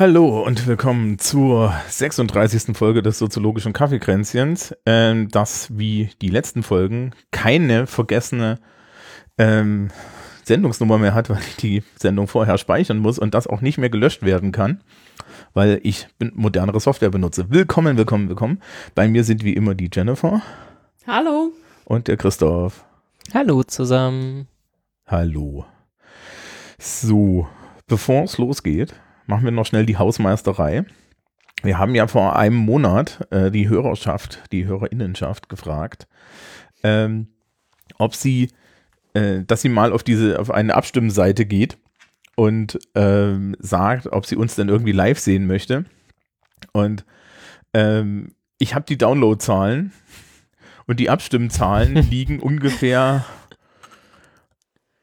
Hallo und willkommen zur 36. Folge des soziologischen Kaffeekränzchens, ähm, das wie die letzten Folgen keine vergessene ähm, Sendungsnummer mehr hat, weil ich die Sendung vorher speichern muss und das auch nicht mehr gelöscht werden kann, weil ich modernere Software benutze. Willkommen, willkommen, willkommen. Bei mir sind wie immer die Jennifer. Hallo. Und der Christoph. Hallo zusammen. Hallo. So, bevor es losgeht, machen wir noch schnell die Hausmeisterei. Wir haben ja vor einem Monat äh, die Hörerschaft, die Hörerinnenschaft gefragt, ähm, ob sie, äh, dass sie mal auf diese, auf eine Abstimmseite geht und ähm, sagt, ob sie uns denn irgendwie live sehen möchte. Und ähm, ich habe die Downloadzahlen und die Abstimmzahlen liegen ungefähr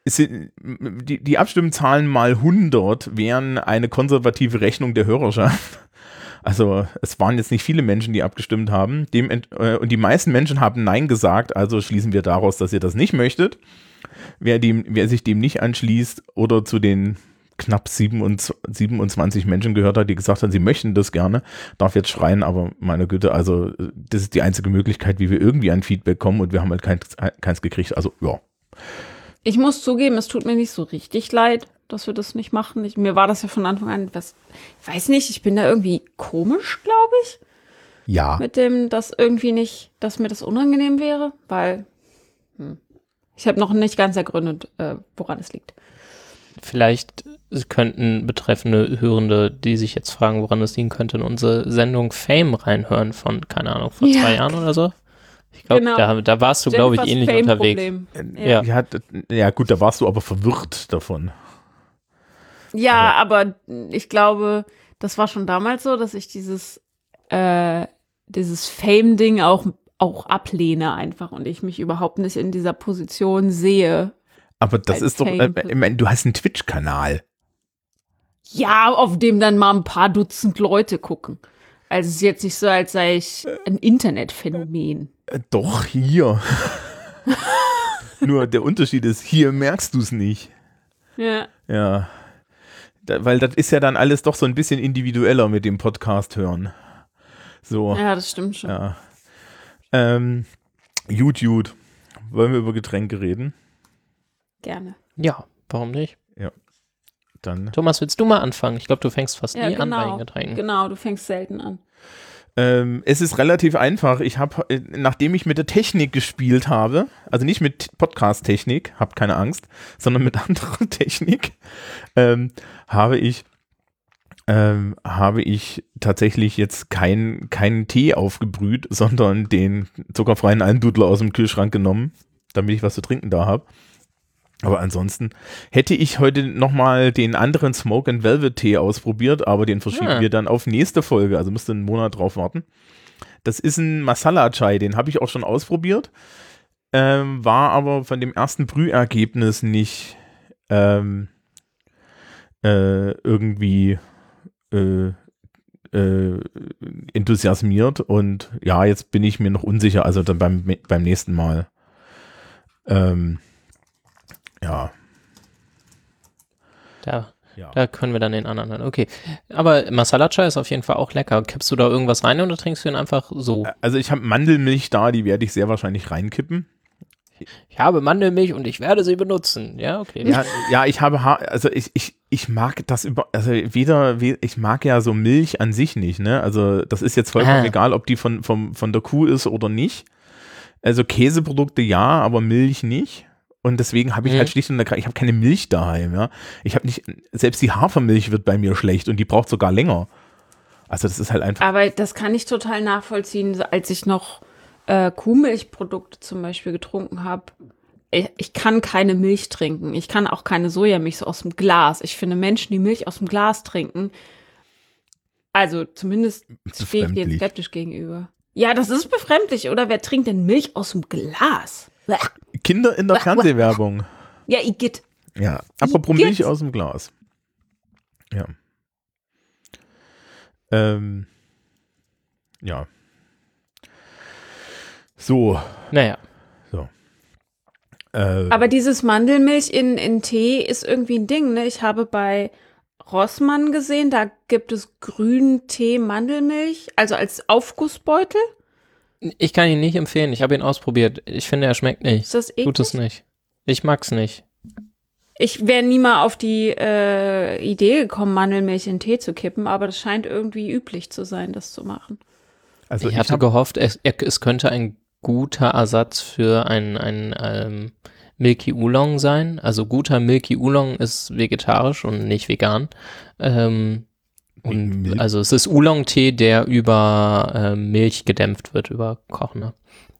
die, die Abstimmzahlen mal 100 wären eine konservative Rechnung der Hörerschaft. Also es waren jetzt nicht viele Menschen, die abgestimmt haben. Dem, äh, und die meisten Menschen haben Nein gesagt, also schließen wir daraus, dass ihr das nicht möchtet. Wer, dem, wer sich dem nicht anschließt oder zu den knapp 27 Menschen gehört hat, die gesagt haben, sie möchten das gerne, darf jetzt schreien, aber meine Güte, also das ist die einzige Möglichkeit, wie wir irgendwie an Feedback kommen und wir haben halt keins, keins gekriegt. Also ja. Ich muss zugeben, es tut mir nicht so richtig leid, dass wir das nicht machen. Ich, mir war das ja von Anfang an was, ich weiß nicht, ich bin da irgendwie komisch, glaube ich. Ja. Mit dem, dass irgendwie nicht, dass mir das unangenehm wäre, weil hm, ich habe noch nicht ganz ergründet, äh, woran es liegt. Vielleicht könnten betreffende Hörende, die sich jetzt fragen, woran es liegen könnte, in unsere Sendung Fame reinhören von, keine Ahnung, vor ja. zwei Jahren oder so. Ich glaube, genau. da, da, warst du, glaube ich, ähnlich unterwegs. Ja. Ja. ja, gut, da warst du aber verwirrt davon. Ja, aber, aber ich glaube, das war schon damals so, dass ich dieses, äh, dieses Fame-Ding auch, auch ablehne einfach und ich mich überhaupt nicht in dieser Position sehe. Aber das ist doch, äh, ich meine, du hast einen Twitch-Kanal. Ja, auf dem dann mal ein paar Dutzend Leute gucken. Also es ist jetzt nicht so, als sei ich ein Internetphänomen. Äh, doch, hier. Nur der Unterschied ist, hier merkst du es nicht. Ja. Ja. Da, weil das ist ja dann alles doch so ein bisschen individueller mit dem Podcast hören. So. Ja, das stimmt schon. Ja. Ähm, YouTube. Wollen wir über Getränke reden? Gerne. Ja, warum nicht? Ja. Dann. Thomas, willst du mal anfangen? Ich glaube, du fängst fast ja, nie genau. an bei den Getränken. Genau, du fängst selten an. Ähm, es ist relativ einfach. Ich habe, äh, nachdem ich mit der Technik gespielt habe, also nicht mit Podcast-Technik, habt keine Angst, sondern mit anderer Technik, ähm, habe ich ähm, habe ich tatsächlich jetzt keinen kein Tee aufgebrüht, sondern den zuckerfreien Almdudler aus dem Kühlschrank genommen, damit ich was zu trinken da habe. Aber ansonsten hätte ich heute nochmal den anderen Smoke and Velvet Tee ausprobiert, aber den verschieben ja. wir dann auf nächste Folge. Also müsste einen Monat drauf warten. Das ist ein Masala Chai, den habe ich auch schon ausprobiert. Ähm, war aber von dem ersten Brühergebnis nicht ähm, äh, irgendwie äh, äh, enthusiasmiert. Und ja, jetzt bin ich mir noch unsicher, also dann beim, beim nächsten Mal. Ähm, ja. Da, ja. da können wir dann den anderen. Okay. Aber Masala Chai ist auf jeden Fall auch lecker. Kippst du da irgendwas rein oder trinkst du ihn einfach so? Also ich habe Mandelmilch da, die werde ich sehr wahrscheinlich reinkippen. Ich habe Mandelmilch und ich werde sie benutzen. Ja, okay. Ja, ja ich habe, ha also ich, ich, ich mag das über, also weder, ich mag ja so Milch an sich nicht, ne? Also das ist jetzt vollkommen ah. egal, ob die von, von, von der Kuh ist oder nicht. Also Käseprodukte ja, aber Milch nicht. Und deswegen habe ich halt mhm. halt schlicht und ergreifend, ich habe keine Milch daheim, ja. Ich habe nicht, selbst die Hafermilch wird bei mir schlecht und die braucht sogar länger. Also das ist halt einfach. Aber das kann ich total nachvollziehen, als ich noch äh, Kuhmilchprodukte zum Beispiel getrunken habe. Ich, ich, kann keine Milch trinken. Ich kann auch keine Sojamilch so aus dem Glas. Ich finde Menschen, die Milch aus dem Glas trinken, also zumindest stehe ich denen skeptisch gegenüber. Ja, das ist befremdlich, oder? Wer trinkt denn Milch aus dem Glas? Kinder in der Fernsehwerbung. Ja, Igitt. Ja, apropos Igitt. Milch aus dem Glas. Ja. Ähm, ja. So. Naja. Äh, Aber dieses Mandelmilch in, in Tee ist irgendwie ein Ding, ne? Ich habe bei Rossmann gesehen, da gibt es grünen Tee Mandelmilch, also als Aufgussbeutel. Ich kann ihn nicht empfehlen. Ich habe ihn ausprobiert. Ich finde, er schmeckt nicht. Ist das eklig? Tut es nicht. Ich mag's nicht. Ich wäre nie mal auf die äh, Idee gekommen, Mandelmilch in Tee zu kippen, aber das scheint irgendwie üblich zu sein, das zu machen. also ich ich hatte gehofft, es, es könnte ein guter Ersatz für ein, ein ähm, Milky Oolong sein. Also guter Milky Oolong ist vegetarisch und nicht vegan. Ähm, und also es ist Oolong-Tee, der über ähm, Milch gedämpft wird, über Kochender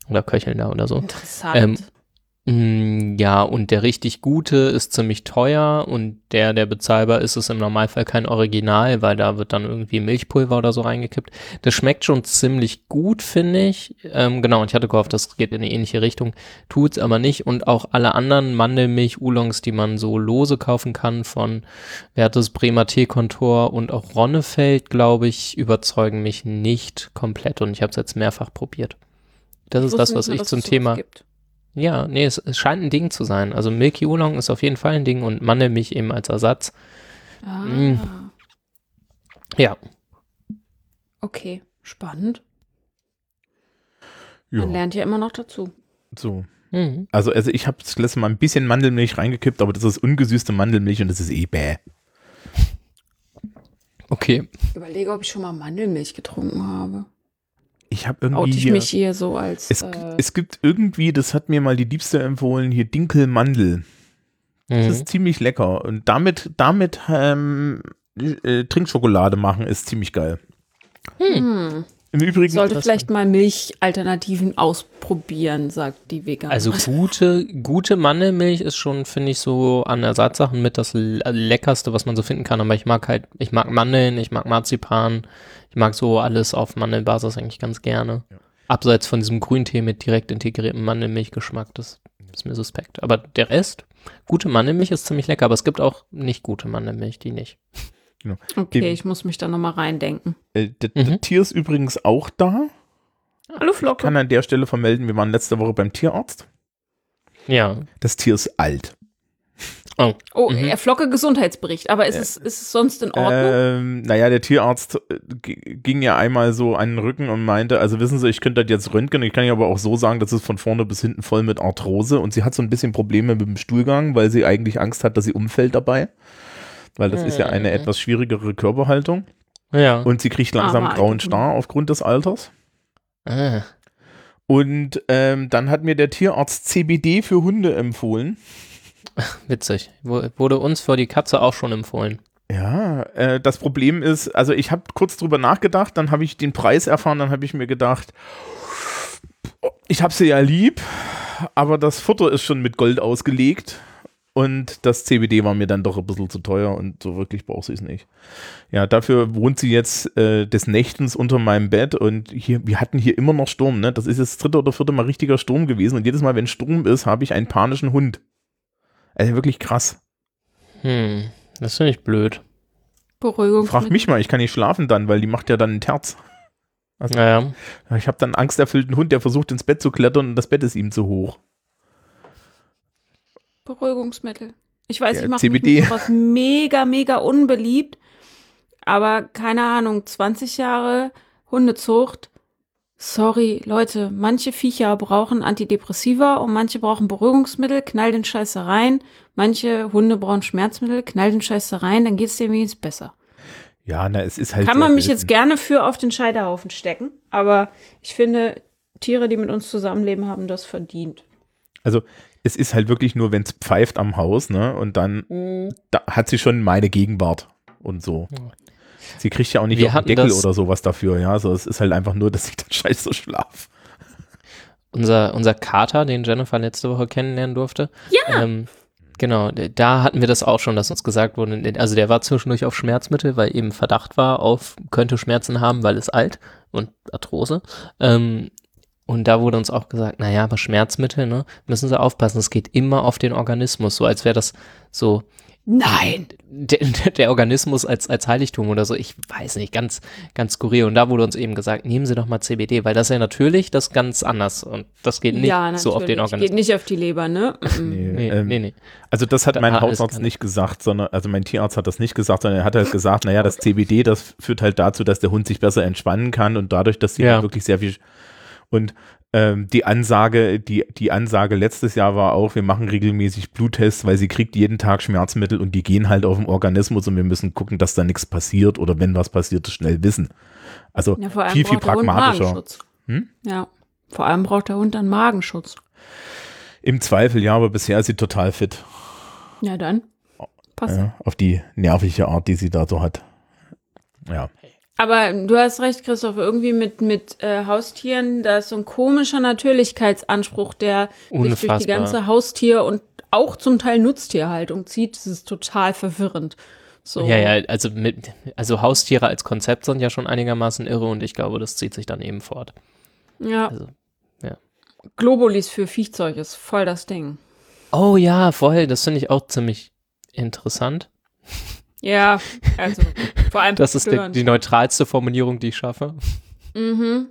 oder Köchelnder oder so. Interessant. Ähm, Ja, und der richtig gute ist ziemlich teuer und der, der bezahlbar ist, ist im Normalfall kein Original, weil da wird dann irgendwie Milchpulver oder so reingekippt. Das schmeckt schon ziemlich gut, finde ich. Ähm, genau, und ich hatte gehofft, das geht in eine ähnliche Richtung, tut's aber nicht. Und auch alle anderen Mandelmilch-Oolongs, die man so lose kaufen kann von Wertes Bremer Teekontor und auch Ronnefeld, glaube ich, überzeugen mich nicht komplett und ich habe es jetzt mehrfach probiert. Das Ich ist das, nicht was mal, ich zum Thema gibt. Ja, nee, es, es scheint ein Ding zu sein. Also Milky Oolong ist auf jeden Fall ein Ding und Mandelmilch eben als Ersatz. Ah, Mm. Ja, okay, spannend. Man ja, lernt ja immer noch dazu. so. mhm. Also, also ich habe das letzte Mal ein bisschen Mandelmilch reingekippt, aber das ist ungesüßte Mandelmilch und das ist eh bäh. okay. Ich überlege, ob ich schon mal Mandelmilch getrunken habe. Ich habe irgendwie Oute ich hier, mich hier so als. es, äh, es gibt irgendwie, das hat mir mal die Liebste empfohlen, hier Dinkelmandel. Das Mhm. ist ziemlich lecker. Und damit, damit ähm, äh, Trinkschokolade machen ist ziemlich geil. hm, Im Übrigen, sollte vielleicht mal Milchalternativen ausprobieren, sagt die Veganerin. Also gute, gute Mandelmilch ist schon, finde ich, so an Ersatzsachen mit das Le- leckerste, was man so finden kann. Aber ich mag halt, ich mag Mandeln, ich mag Marzipan, ich mag so alles auf Mandelbasis eigentlich ganz gerne. Abseits von diesem Grüntee mit direkt integriertem Mandelmilchgeschmack, das ist mir suspekt. Aber der Rest, gute Mandelmilch ist ziemlich lecker, aber es gibt auch nicht gute Mandelmilch, die nicht. okay, ich muss mich da nochmal reindenken. äh, das Mhm. das Tier ist übrigens auch da. Hallo Flocke. Kann an der Stelle vermelden, wir waren letzte Woche beim Tierarzt. Ja. Das Tier ist alt. Oh, Mhm. äh, Flocke Gesundheitsbericht. Aber ist, es, ist es sonst in Ordnung? Ähm, naja, der Tierarzt äh, ging ja einmal so an den Rücken und meinte, also wissen Sie, ich könnte das jetzt röntgen, ich kann ja aber auch so sagen, das ist von vorne bis hinten voll mit Arthrose und sie hat so ein bisschen Probleme mit dem Stuhlgang, weil sie eigentlich Angst hat, dass sie umfällt dabei. Weil das ist ja eine Mhm. etwas schwierigere Körperhaltung Ja. und sie kriegt langsam Arme grauen Star aufgrund des Alters. ah. Und ähm, dann hat mir der Tierarzt CBD für Hunde empfohlen. Witzig. Wurde uns für die Katze auch schon empfohlen. Ja, äh, das Problem ist, also ich habe kurz drüber nachgedacht, dann habe ich den Preis erfahren, dann habe ich mir gedacht, ich habe sie ja lieb, aber das Futter ist schon mit Gold ausgelegt und das CBD war mir dann doch ein bisschen zu teuer und so wirklich braucht sie es nicht. Ja, dafür wohnt sie jetzt äh, des Nächtens unter meinem Bett und hier, wir hatten hier immer noch Sturm, ne? Das ist jetzt das dritte oder vierte Mal richtiger Sturm gewesen und jedes Mal, wenn Sturm ist, habe ich einen panischen Hund. Also wirklich krass. Hm. Das finde ich blöd. Beruhigung. Frag mich mal, ich kann nicht schlafen dann, weil die macht ja dann ein Terz. Also, Naja. Ich habe dann einen angsterfüllten Hund, der versucht ins Bett zu klettern und das Bett ist ihm zu hoch. Beruhigungsmittel. Ich weiß, Ja, ich mache CBD. sowas mega, mega unbeliebt. Aber keine Ahnung, 20 Jahre Hundezucht. Sorry, Leute, manche Viecher brauchen Antidepressiva und manche brauchen Beruhigungsmittel, knall den Scheiß da rein. Manche Hunde brauchen Schmerzmittel, knall den Scheiß da rein, dann geht's dir wenigstens besser. Ja, na, es ist halt. Kann man mich jetzt gerne für auf den Scheiterhaufen stecken, aber ich finde, Tiere, die mit uns zusammenleben, haben das verdient. Also, es ist halt wirklich nur, wenn es pfeift am Haus, ne? Und dann Mhm. da hat sie schon meine Gegenwart und so. Sie kriegt ja auch nicht auf den Deckel oder sowas dafür, ja. So, es ist halt einfach nur, dass ich dann scheiße schlaf. Unser, unser Kater, den Jennifer letzte Woche kennenlernen durfte. Ja. Ähm, genau, da hatten wir das auch schon, dass uns gesagt wurde, also der war zwischendurch auf Schmerzmittel, weil eben Verdacht war auf, könnte Schmerzen haben, weil es alt und Arthrose. Ähm, Und da wurde uns auch gesagt, naja, aber Schmerzmittel, ne, müssen sie aufpassen, es geht immer auf den Organismus, so als wäre das so. Nein! Der, der, Organismus als, als Heiligtum oder so, ich weiß nicht, ganz, ganz skurril. Und da wurde uns eben gesagt, nehmen Sie doch mal CBD, weil das ist ja natürlich das ganz anders und das geht nicht ja, so auf den Organismus. Geht nicht auf die Leber, ne? Nee, nee, ähm, nee, nee. Also das hat da mein Hausarzt nicht gesagt, sondern, also mein Tierarzt hat das nicht gesagt, sondern er hat halt gesagt, naja, das CBD, das führt halt dazu, dass der Hund sich besser entspannen kann und dadurch, dass sie ja. halt wirklich sehr viel und ähm, die Ansage, die, die Ansage letztes Jahr war auch, wir machen regelmäßig Bluttests, weil sie kriegt jeden Tag Schmerzmittel und die gehen halt auf den Organismus und wir müssen gucken, dass da nichts passiert oder wenn was passiert, schnell wissen. Also ja, viel, viel pragmatischer. Hm? Ja, vor allem braucht der Hund dann Magenschutz. Im Zweifel, ja, aber bisher ist sie total fit. Ja, dann. Passt. Ja, auf die nervige Art, die sie da so hat. Ja. Aber du hast recht, Christoph, irgendwie mit, mit äh, Haustieren, da ist so ein komischer Natürlichkeitsanspruch, der Unfassbar. sich durch die ganze Haustier- und auch zum Teil Nutztierhaltung zieht. Das ist total verwirrend. So. Ja, ja, also, mit, also Haustiere als Konzept sind ja schon einigermaßen irre und ich glaube, das zieht sich dann eben fort. Ja. Also, ja. Globulis für Viehzeug ist voll das Ding. Oh ja, voll, das finde ich auch ziemlich interessant. Ja, also vor allem. Das ist die, die, neutralste Formulierung, die ich schaffe. Mhm.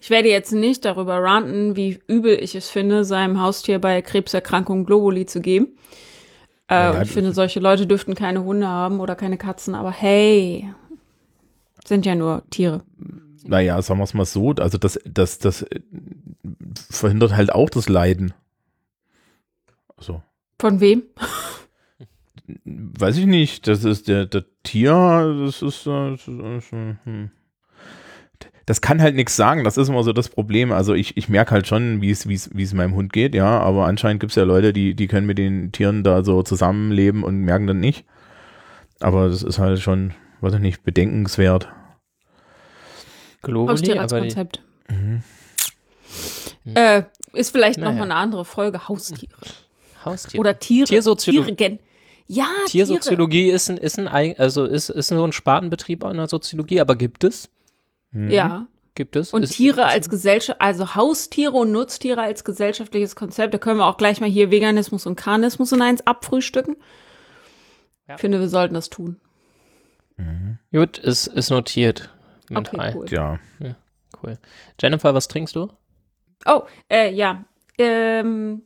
Ich werde jetzt nicht darüber ranten, wie übel ich es finde, seinem Haustier bei Krebserkrankungen Globuli zu geben. Äh, ja, ich finde, solche Leute dürften keine Hunde haben oder keine Katzen, aber hey, sind ja nur Tiere. Naja, sagen wir es mal so, also das, das, das äh, verhindert halt auch das Leiden. Also. Von wem? Weiß ich nicht, das ist der, der Tier, das ist, das, ist, hm. das kann halt nichts sagen, das ist immer so das Problem. Also ich, ich merke halt schon, wie es, wie es, wie es meinem Hund geht, ja, aber anscheinend gibt es ja Leute, die, die können mit den Tieren da so zusammenleben und merken dann nicht. Aber das ist halt schon, weiß ich nicht, bedenkenswert. Globally, Haustiere als Konzept. Mhm. Äh, ist vielleicht naja. nochmal eine andere Folge, Haustiere. Haustiere. Oder Tiere. Tiersoziologie. Tiere ja, Tiersoziologie ist ein, ist ein, also ist, ist so ein Spartenbetrieb in der Soziologie, aber gibt es? Mhm. Ja. Gibt es? Und ist, Tiere als Gesellschaft, also Haustiere und Nutztiere als gesellschaftliches Konzept, da können wir auch gleich mal hier Veganismus und Karnismus in eins abfrühstücken. Ja. Ich finde, wir sollten das tun. Mhm. Gut, ist, ist notiert. Okay, cool. Ja. ja. Cool. Jennifer, was trinkst du? Oh, äh, ja. Ähm,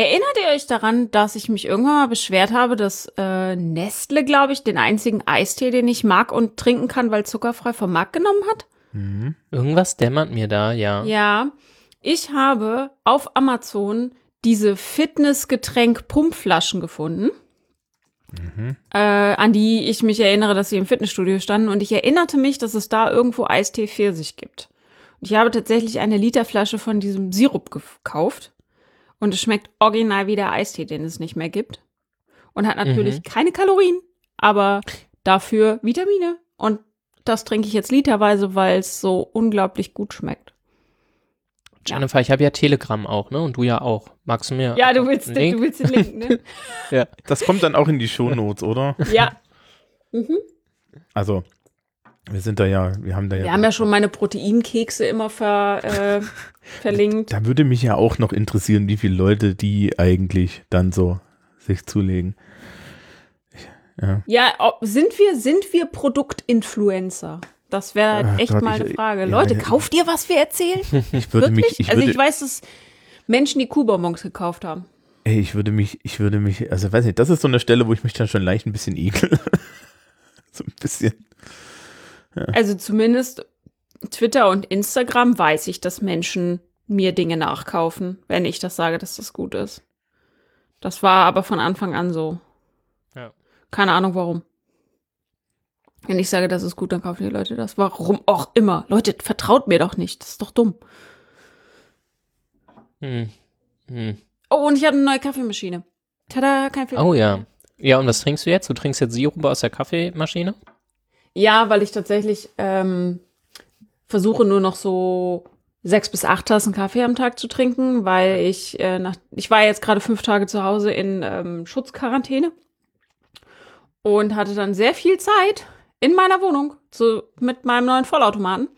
Erinnert ihr euch daran, dass ich mich irgendwann mal beschwert habe, dass äh, Nestle, glaube ich, den einzigen Eistee, den ich mag und trinken kann, weil zuckerfrei vom Markt genommen hat? Mhm. Irgendwas dämmert mir da, ja. Ja. Ich habe auf Amazon diese Fitnessgetränk-Pumpflaschen gefunden. Mhm. Äh, an die ich mich erinnere, dass sie im Fitnessstudio standen. Und ich erinnerte mich, dass es da irgendwo Eistee Pfirsich gibt. Und ich habe tatsächlich eine Literflasche von diesem Sirup gekauft. Und es schmeckt original wie der Eistee, den es nicht mehr gibt. Und hat natürlich mhm. keine Kalorien, aber dafür Vitamine. Und das trinke ich jetzt literweise, weil es so unglaublich gut schmeckt. Jennifer, ja. ich habe ja Telegram auch, ne? Und du ja auch. Magst du mir? Ja, du willst, den, du willst den Link, ne? ja. Das kommt dann auch in die Shownotes, oder? Ja. Mhm. Also, wir sind da ja, wir haben da ja. Wir haben ja schon meine Proteinkekse immer ver, äh, verlinkt. Da würde mich ja auch noch interessieren, wie viele Leute die eigentlich dann so sich zulegen. Ja, ja sind wir, sind wir Produktinfluencer? Das wäre echt Gott, mal eine Frage. Ich, Leute, ja, kauft ihr, was wir erzählen? Ich würde Wirklich? mich. Ich also ich weiß, dass Menschen die Kuhbonbons gekauft haben. Ey, ich würde mich, ich würde mich, also weiß nicht, das ist so eine Stelle, wo ich mich dann schon leicht ein bisschen ekel. so ein bisschen. Ja. Also zumindest Twitter und Instagram weiß ich, dass Menschen mir Dinge nachkaufen, wenn ich das sage, dass das gut ist. Das war aber von Anfang an so. Ja. Keine Ahnung warum. Wenn ich sage, das ist gut, dann kaufen die Leute das. Warum auch immer. Leute, vertraut mir doch nicht. Das ist doch dumm. Hm. Hm. Oh, und ich habe eine neue Kaffeemaschine. Tada, kein Fehler. Oh ja. Ja, und was trinkst du jetzt? Du trinkst jetzt Sirup aus der Kaffeemaschine? Ja, weil ich tatsächlich ähm, versuche nur noch so sechs bis acht Tassen Kaffee am Tag zu trinken, weil ich äh, nach, ich war jetzt gerade fünf Tage zu Hause in ähm, Schutzquarantäne und hatte dann sehr viel Zeit in meiner Wohnung zu, mit meinem neuen Vollautomaten,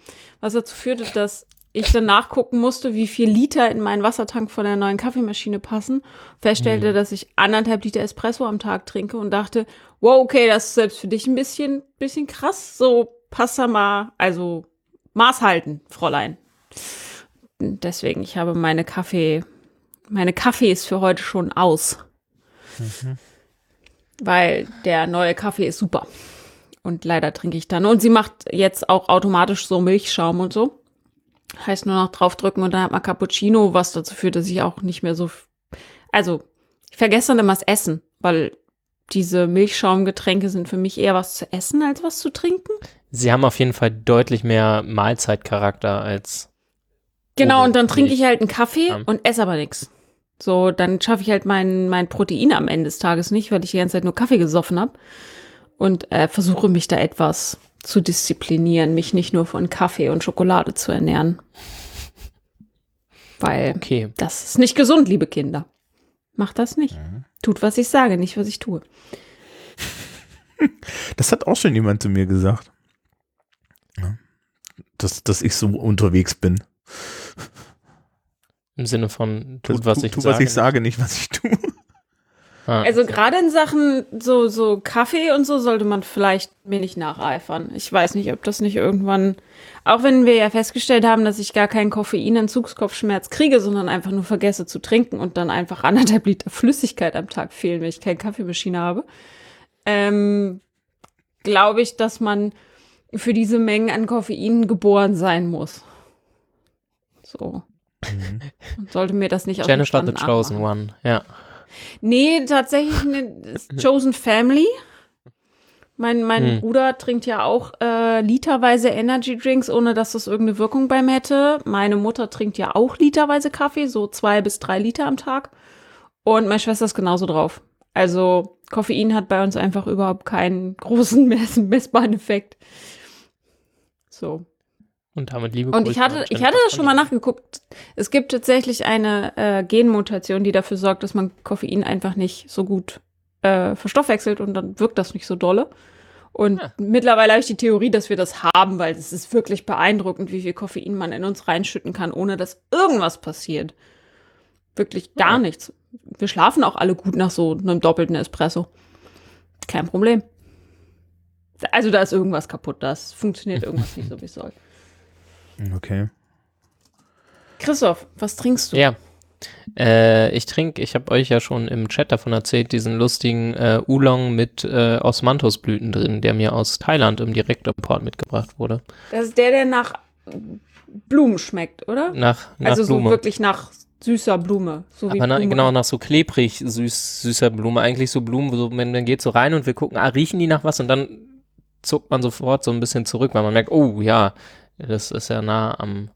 was dazu führte, dass ich dann nachgucken musste, wie viel Liter in meinen Wassertank von der neuen Kaffeemaschine passen, feststellte, Mhm. dass ich anderthalb Liter Espresso am Tag trinke und dachte, wow, okay, das ist selbst für dich ein bisschen, bisschen krass. So, passt da mal, also Maß halten, Fräulein. Deswegen, ich habe meine Kaffee, meine Kaffees für heute schon aus. Weil der neue Kaffee ist super. Und leider trinke ich dann. Und sie macht jetzt auch automatisch so Milchschaum und so. Heißt nur noch draufdrücken und dann hat man Cappuccino, was dazu führt, dass ich auch nicht mehr so. Also, ich vergesse dann immer das Essen, weil diese Milchschaumgetränke sind für mich eher was zu essen als was zu trinken. Sie haben auf jeden Fall deutlich mehr Mahlzeitcharakter als. Genau, und dann trinke ich halt einen Kaffee Ja. und esse aber nichts. So, dann schaffe ich halt mein, mein Protein am Ende des Tages nicht, weil ich die ganze Zeit nur Kaffee gesoffen habe. Und äh, versuche mich da etwas zu disziplinieren, mich nicht nur von Kaffee und Schokolade zu ernähren. Weil Okay. das ist nicht gesund, liebe Kinder. Macht das nicht. Tut, was ich sage, nicht, was ich tue. Das hat auch schon jemand zu mir gesagt. Ja. Dass, dass ich so unterwegs bin. Im Sinne von, Das- tut, was tu, ich tu, sage. was ich sage, nicht was ich tue. Ah, Also gerade in Sachen so, so Kaffee und so sollte man vielleicht mir nicht nacheifern. Ich weiß nicht, ob das nicht irgendwann, auch wenn wir ja festgestellt haben, dass ich gar keinen Koffeinentzugskopfschmerz kriege, sondern einfach nur vergesse zu trinken und dann einfach anderthalb Liter Flüssigkeit am Tag fehlen, wenn ich keine Kaffeemaschine habe, ähm, glaube ich, dass man für diese Mengen an Koffein geboren sein muss. So. Und sollte mir das nicht aus dem Jennifer Stand the Chosen. One, ja. Nee, tatsächlich eine Chosen Family. Mein, mein Hm. Bruder trinkt ja auch äh, literweise Energy Drinks, ohne dass das irgendeine Wirkung beim hätte. Meine Mutter trinkt ja auch literweise Kaffee, so zwei bis drei Liter am Tag. Und meine Schwester ist genauso drauf. Also Koffein hat bei uns einfach überhaupt keinen großen mess messbaren Effekt. So. Und damit liebe Und ich hatte, ich hatte das schon mal nachgeguckt. Es gibt tatsächlich eine äh, Genmutation, die dafür sorgt, dass man Koffein einfach nicht so gut äh, verstoffwechselt und dann wirkt das nicht so dolle. Und Ja. mittlerweile habe ich die Theorie, dass wir das haben, weil es ist wirklich beeindruckend, wie viel Koffein man in uns reinschütten kann, ohne dass irgendwas passiert. Wirklich gar Ja. nichts. Wir schlafen auch alle gut nach so einem doppelten Espresso. Kein Problem. Also da ist irgendwas kaputt, das funktioniert irgendwas nicht so, wie es soll. Okay. Christoph, was trinkst du? Ja. Äh, ich trinke, ich habe euch ja schon im Chat davon erzählt, diesen lustigen äh, Oolong mit äh, Osmanthusblüten drin, der mir aus Thailand im Direktimport mitgebracht wurde. Das ist der, der nach Blumen schmeckt, oder? Nach, nach also so Blume. wirklich nach süßer Blume. So wie Aber na, Blume. genau, nach so klebrig süß, süßer Blume. Eigentlich so Blumen, wo so, man, man geht so rein und wir gucken, ah, riechen die nach was? Und dann zuckt man sofort so ein bisschen zurück, weil man merkt, oh ja, das ist ja nah am,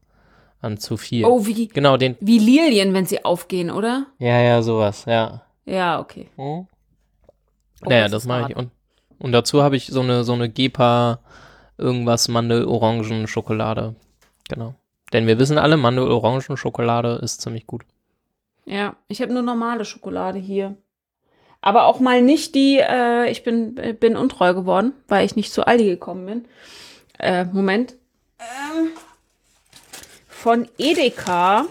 an zu viel. Oh, wie, Genau, den, wie Lilien, wenn sie aufgehen, oder? ja, ja, sowas, ja. Ja, okay. Hm? Oh, naja, das mache ich. Und, und dazu habe ich so eine, so eine Gepa irgendwas Mandel-Orangen-Schokolade. Genau. Denn wir wissen alle, Mandel-Orangen-Schokolade ist ziemlich gut. Ja, ich habe nur normale Schokolade hier. Aber auch mal nicht die, äh, ich bin, bin untreu geworden, weil ich nicht zu Aldi gekommen bin. Äh, Moment. Ähm, von Edeka.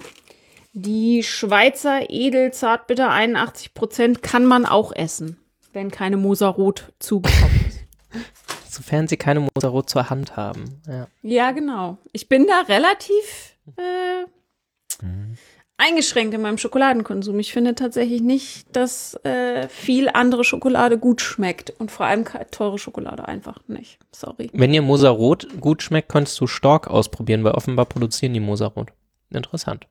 Die Schweizer Edelzartbitter 81% kann man auch essen, wenn keine Moserrot zubekommen ist. Sofern sie keine Moserot zur Hand haben. Ja. Ja, genau. Ich bin da relativ äh, eingeschränkt in meinem Schokoladenkonsum. Ich finde tatsächlich nicht, dass äh, viel andere Schokolade gut schmeckt. Und vor allem teure Schokolade einfach nicht. Sorry. Wenn dir Moserot gut schmeckt, könntest du Stork ausprobieren, weil offenbar produzieren die Moserot. Interessant.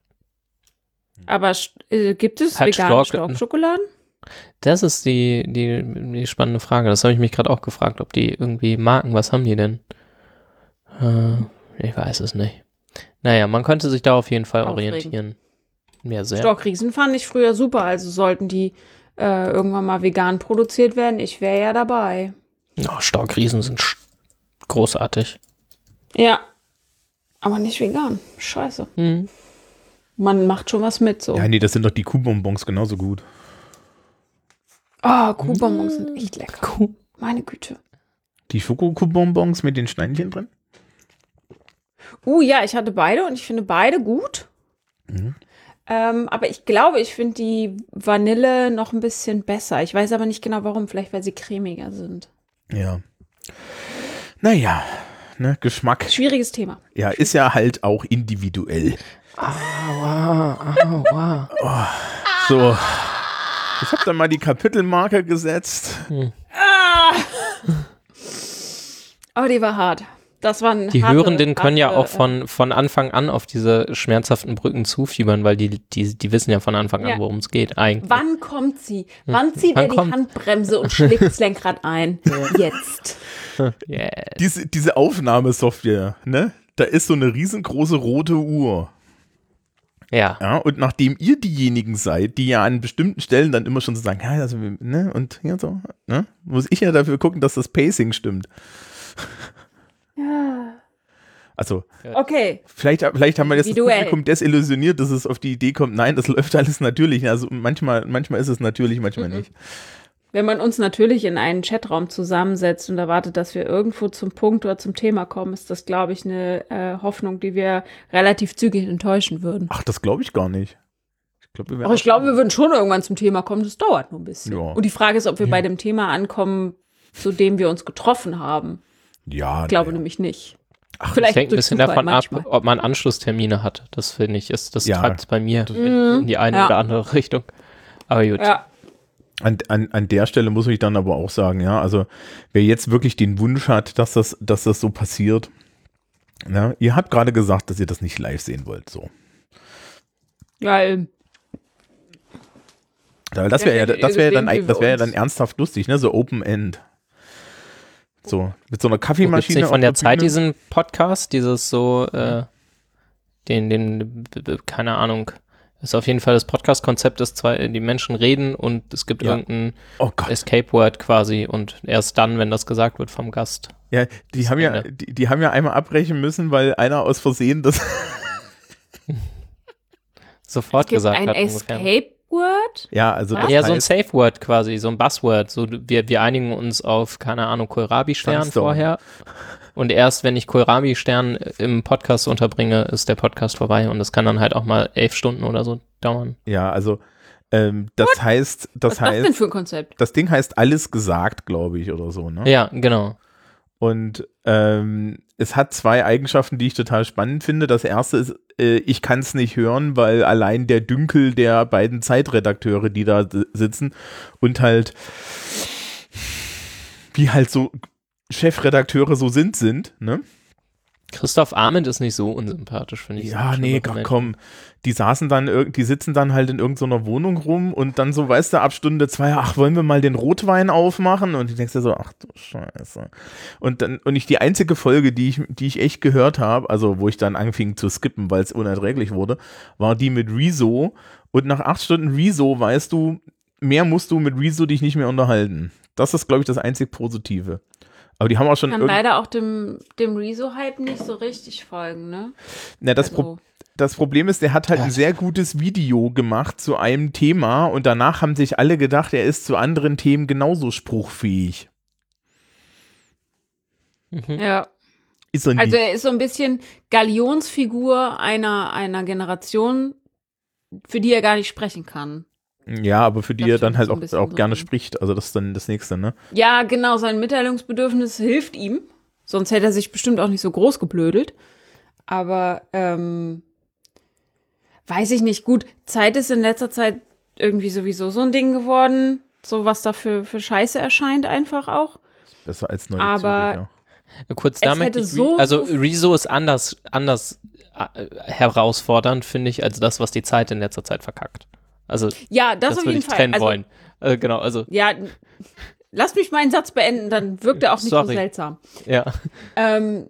Aber äh, gibt es Halt vegane Stork- Storkschokoladen? Das ist die, die, die spannende Frage. Das habe ich mich gerade auch gefragt, ob die irgendwie Marken, was haben die denn? Äh, ich weiß es nicht. Naja, man könnte sich da auf jeden Fall Aufregend. orientieren. Ja, sehr. Storkriesen fand ich früher super. Also sollten die äh, irgendwann mal vegan produziert werden. Ich wäre ja dabei. Oh, Storkriesen sind sch- großartig. Ja. Aber nicht vegan. Scheiße. Hm. Man macht schon was mit so. Ja, nee, das sind doch die Kuhbonbons genauso gut. Oh, Kuhbonbons sind echt lecker. Cool. Meine Güte. Die Schokokuhbonbons mit den Steinchen drin? Uh, ja, ich hatte beide und ich finde beide gut. Mhm. Ähm, aber ich glaube, ich finde die Vanille noch ein bisschen besser. Ich weiß aber nicht genau warum. Vielleicht, weil sie cremiger sind. Ja. Naja, ne, Geschmack. Schwieriges Thema. Ja, ist ja halt auch individuell. Aua, aua. Oh, so. Ich habe dann mal die Kapitelmarke gesetzt. Hm. Ah. Oh, die war hart. Das waren die harte, Hörenden können harte, ja auch von, von Anfang an auf diese schmerzhaften Brücken zufiebern, weil die, die, die wissen ja von Anfang an, ja. worum es geht eigentlich. Wann kommt sie? Wann zieht Wann er die kommt? Handbremse und schlägt das Lenkrad ein? Jetzt. Yeah. Diese, diese Aufnahmesoftware, ne? Da ist so eine riesengroße rote Uhr. Ja. ja. Und nachdem ihr diejenigen seid, die ja an bestimmten Stellen dann immer schon so sagen, ja, also, ne, und hier so, ne, muss ich ja dafür gucken, dass das Pacing stimmt. Ja. Also, okay. Vielleicht, vielleicht haben wir jetzt das Publikum desillusioniert, dass es auf die Idee kommt, nein, das läuft alles natürlich. Also manchmal, manchmal ist es natürlich, manchmal mhm. nicht. Wenn man uns natürlich in einen Chatraum zusammensetzt und erwartet, dass wir irgendwo zum Punkt oder zum Thema kommen, ist das, glaube ich, eine äh, Hoffnung, die wir relativ zügig enttäuschen würden. Ach, das glaube ich gar nicht. Ich glaube, wir, glaub, wir würden schon irgendwann zum Thema kommen. Das dauert nur ein bisschen. Ja. Und die Frage ist, ob wir ja. bei dem Thema ankommen, zu dem wir uns getroffen haben. Ja. Ich glaube nee. nämlich nicht. Ach, Vielleicht das hängt ein bisschen davon manchmal. ab, ob man Anschlusstermine hat. Das finde ich, ist, das ja, treibt es bei mir in, in die eine ja. oder andere Richtung. Aber gut. Ja. An, an, an der Stelle muss ich dann aber auch sagen, ja, also wer jetzt wirklich den Wunsch hat, dass das, dass das so passiert, na, ne, ihr habt gerade gesagt, dass ihr das nicht live sehen wollt, so. Geil. das wäre ja, das wäre ja dann, das wäre ja dann ernsthaft lustig, ne, so Open End. So, mit so einer Kaffeemaschine. Nicht von der, der Zeit diesen Podcast, dieses so, äh, den, den, keine Ahnung, ist auf jeden Fall das Podcast-Konzept, dass zwei, die Menschen reden und es gibt ja. irgendein oh Escape-Word quasi und erst dann, wenn das gesagt wird vom Gast. Ja, die haben ja, die, die, haben ja einmal abbrechen müssen, weil einer aus Versehen das sofort gesagt ein hat. Ein Escape Word? Ja, also das Ja, so ein Safe Word quasi, so ein Buzzword. So, wir, wir einigen uns auf, keine Ahnung, Kohlrabi-Stern vorher. Und erst wenn ich Kohlrabi-Stern im Podcast unterbringe, ist der Podcast vorbei. Und das kann dann halt auch mal elf Stunden oder so dauern. Ja, also ähm, das What? heißt, das Was heißt. Was ist denn für ein Konzept? Das Ding heißt alles gesagt, glaube ich, oder so, ne? Ja, genau. Und ähm, es hat zwei Eigenschaften, die ich total spannend finde. Das erste ist, äh, ich kann es nicht hören, weil allein der Dünkel der beiden Zeitredakteure, die da sitzen und halt wie halt so Chefredakteure so sind, sind, ne? Christoph Arment ist nicht so unsympathisch, finde ich. Ja, nee, gar, komm. Die saßen dann, die sitzen dann halt in irgendeiner Wohnung rum und dann so, weißt du, ab Stunde zwei, ach, wollen wir mal den Rotwein aufmachen? Und ich denkst dir so, ach du Scheiße. Und dann, und ich die einzige Folge, die ich, die ich echt gehört habe, also wo ich dann anfing zu skippen, weil es unerträglich wurde, war die mit Rezo. Und nach acht Stunden Rezo weißt du, mehr musst du mit Rezo dich nicht mehr unterhalten. Das ist, glaube ich, das einzig Positive. Aber die haben auch schon. Ich kann leider auch dem, dem Rezo-Hype nicht so richtig folgen, ne? Na, das, also. Pro das Problem ist, der hat halt ein sehr gutes Video gemacht zu einem Thema und danach haben sich alle gedacht, er ist zu anderen Themen genauso spruchfähig. Mhm. Ja. Ist er also er ist so ein bisschen Galionsfigur einer, einer Generation, für die er gar nicht sprechen kann. Ja, aber für die das er dann halt auch, auch gerne so spricht. Also das ist dann das nächste, ne? Ja, genau, sein Mitteilungsbedürfnis hilft ihm. Sonst hätte er sich bestimmt auch nicht so groß geblödelt. Aber ähm, weiß ich nicht. Gut, Zeit ist in letzter Zeit irgendwie sowieso so ein Ding geworden. So was da für, für Scheiße erscheint einfach auch. Besser als neue Aber Züge, Kurz damit, so also Rezo ist anders, anders äh, herausfordernd, finde ich, als das, was die Zeit in letzter Zeit verkackt. Also, ja, das, das auf jeden Fall. trennen also, wollen. Äh, genau, also. Ja, lass mich meinen Satz beenden, dann wirkt er auch nicht Sorry. so seltsam. Ja. Ähm,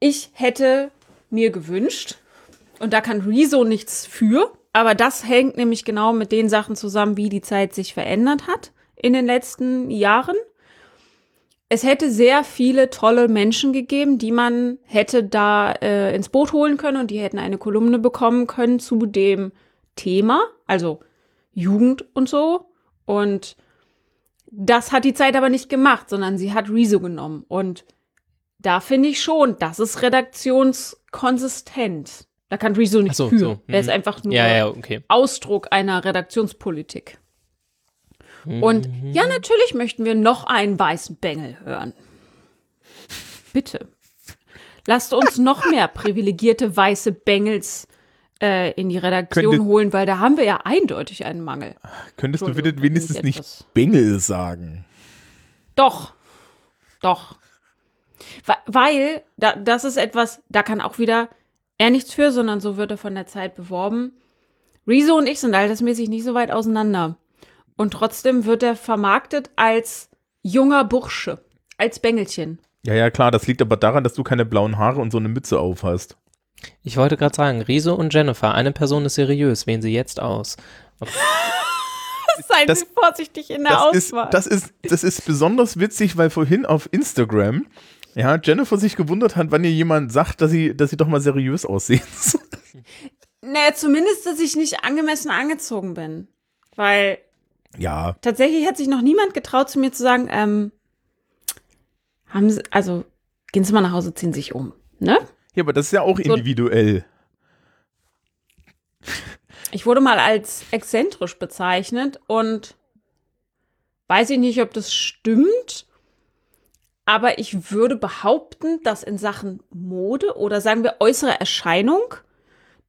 ich hätte mir gewünscht, und da kann Rezo nichts für, aber das hängt nämlich genau mit den Sachen zusammen, wie die Zeit sich verändert hat in den letzten Jahren. Es hätte sehr viele tolle Menschen gegeben, die man hätte da äh, ins Boot holen können und die hätten eine Kolumne bekommen können zu dem Thema, also Jugend und so. Und das hat die Zeit aber nicht gemacht, sondern sie hat Rezo genommen. Und da finde ich schon, das ist redaktionskonsistent. Da kann Rezo nichts so, für. so, Er ist mhm. einfach nur Ja, ja, okay. Ausdruck einer Redaktionspolitik. Und Mhm. ja, natürlich möchten wir noch einen weißen Bengel hören. Bitte. Lasst uns noch mehr privilegierte weiße Bengels äh, in die Redaktion Könnte- holen, weil da haben wir ja eindeutig einen Mangel. Könntest du bitte wenigstens nicht etwas- Bengel sagen? Doch. Doch. Weil, da, das ist etwas, da kann auch wieder er nichts für, sondern so wird er von der Zeit beworben. Rezo und ich sind altersmäßig nicht so weit auseinander. Und trotzdem wird er vermarktet als junger Bursche, als Bengelchen. Ja, ja, klar, das liegt aber daran, dass du keine blauen Haare und so eine Mütze auf hast. Ich wollte gerade sagen, Riso und Jennifer, eine Person ist seriös, wählen sie jetzt aus. Seien Das- Sie vorsichtig in der Das ist, Auswahl. das, ist, das ist besonders witzig, weil vorhin auf Instagram ja, Jennifer sich gewundert hat, wann ihr jemand sagt, dass sie, dass sie doch mal seriös aussehen. naja, zumindest, dass ich nicht angemessen angezogen bin. Weil ja, tatsächlich hat sich noch niemand getraut, zu mir zu sagen, ähm, haben Sie, also gehen Sie mal nach Hause, ziehen Sie sich um. Ne? Ja, aber das ist ja auch So- individuell. Ich wurde mal als exzentrisch bezeichnet und weiß ich nicht, ob das stimmt, aber ich würde behaupten, dass in Sachen Mode oder sagen wir äußere Erscheinung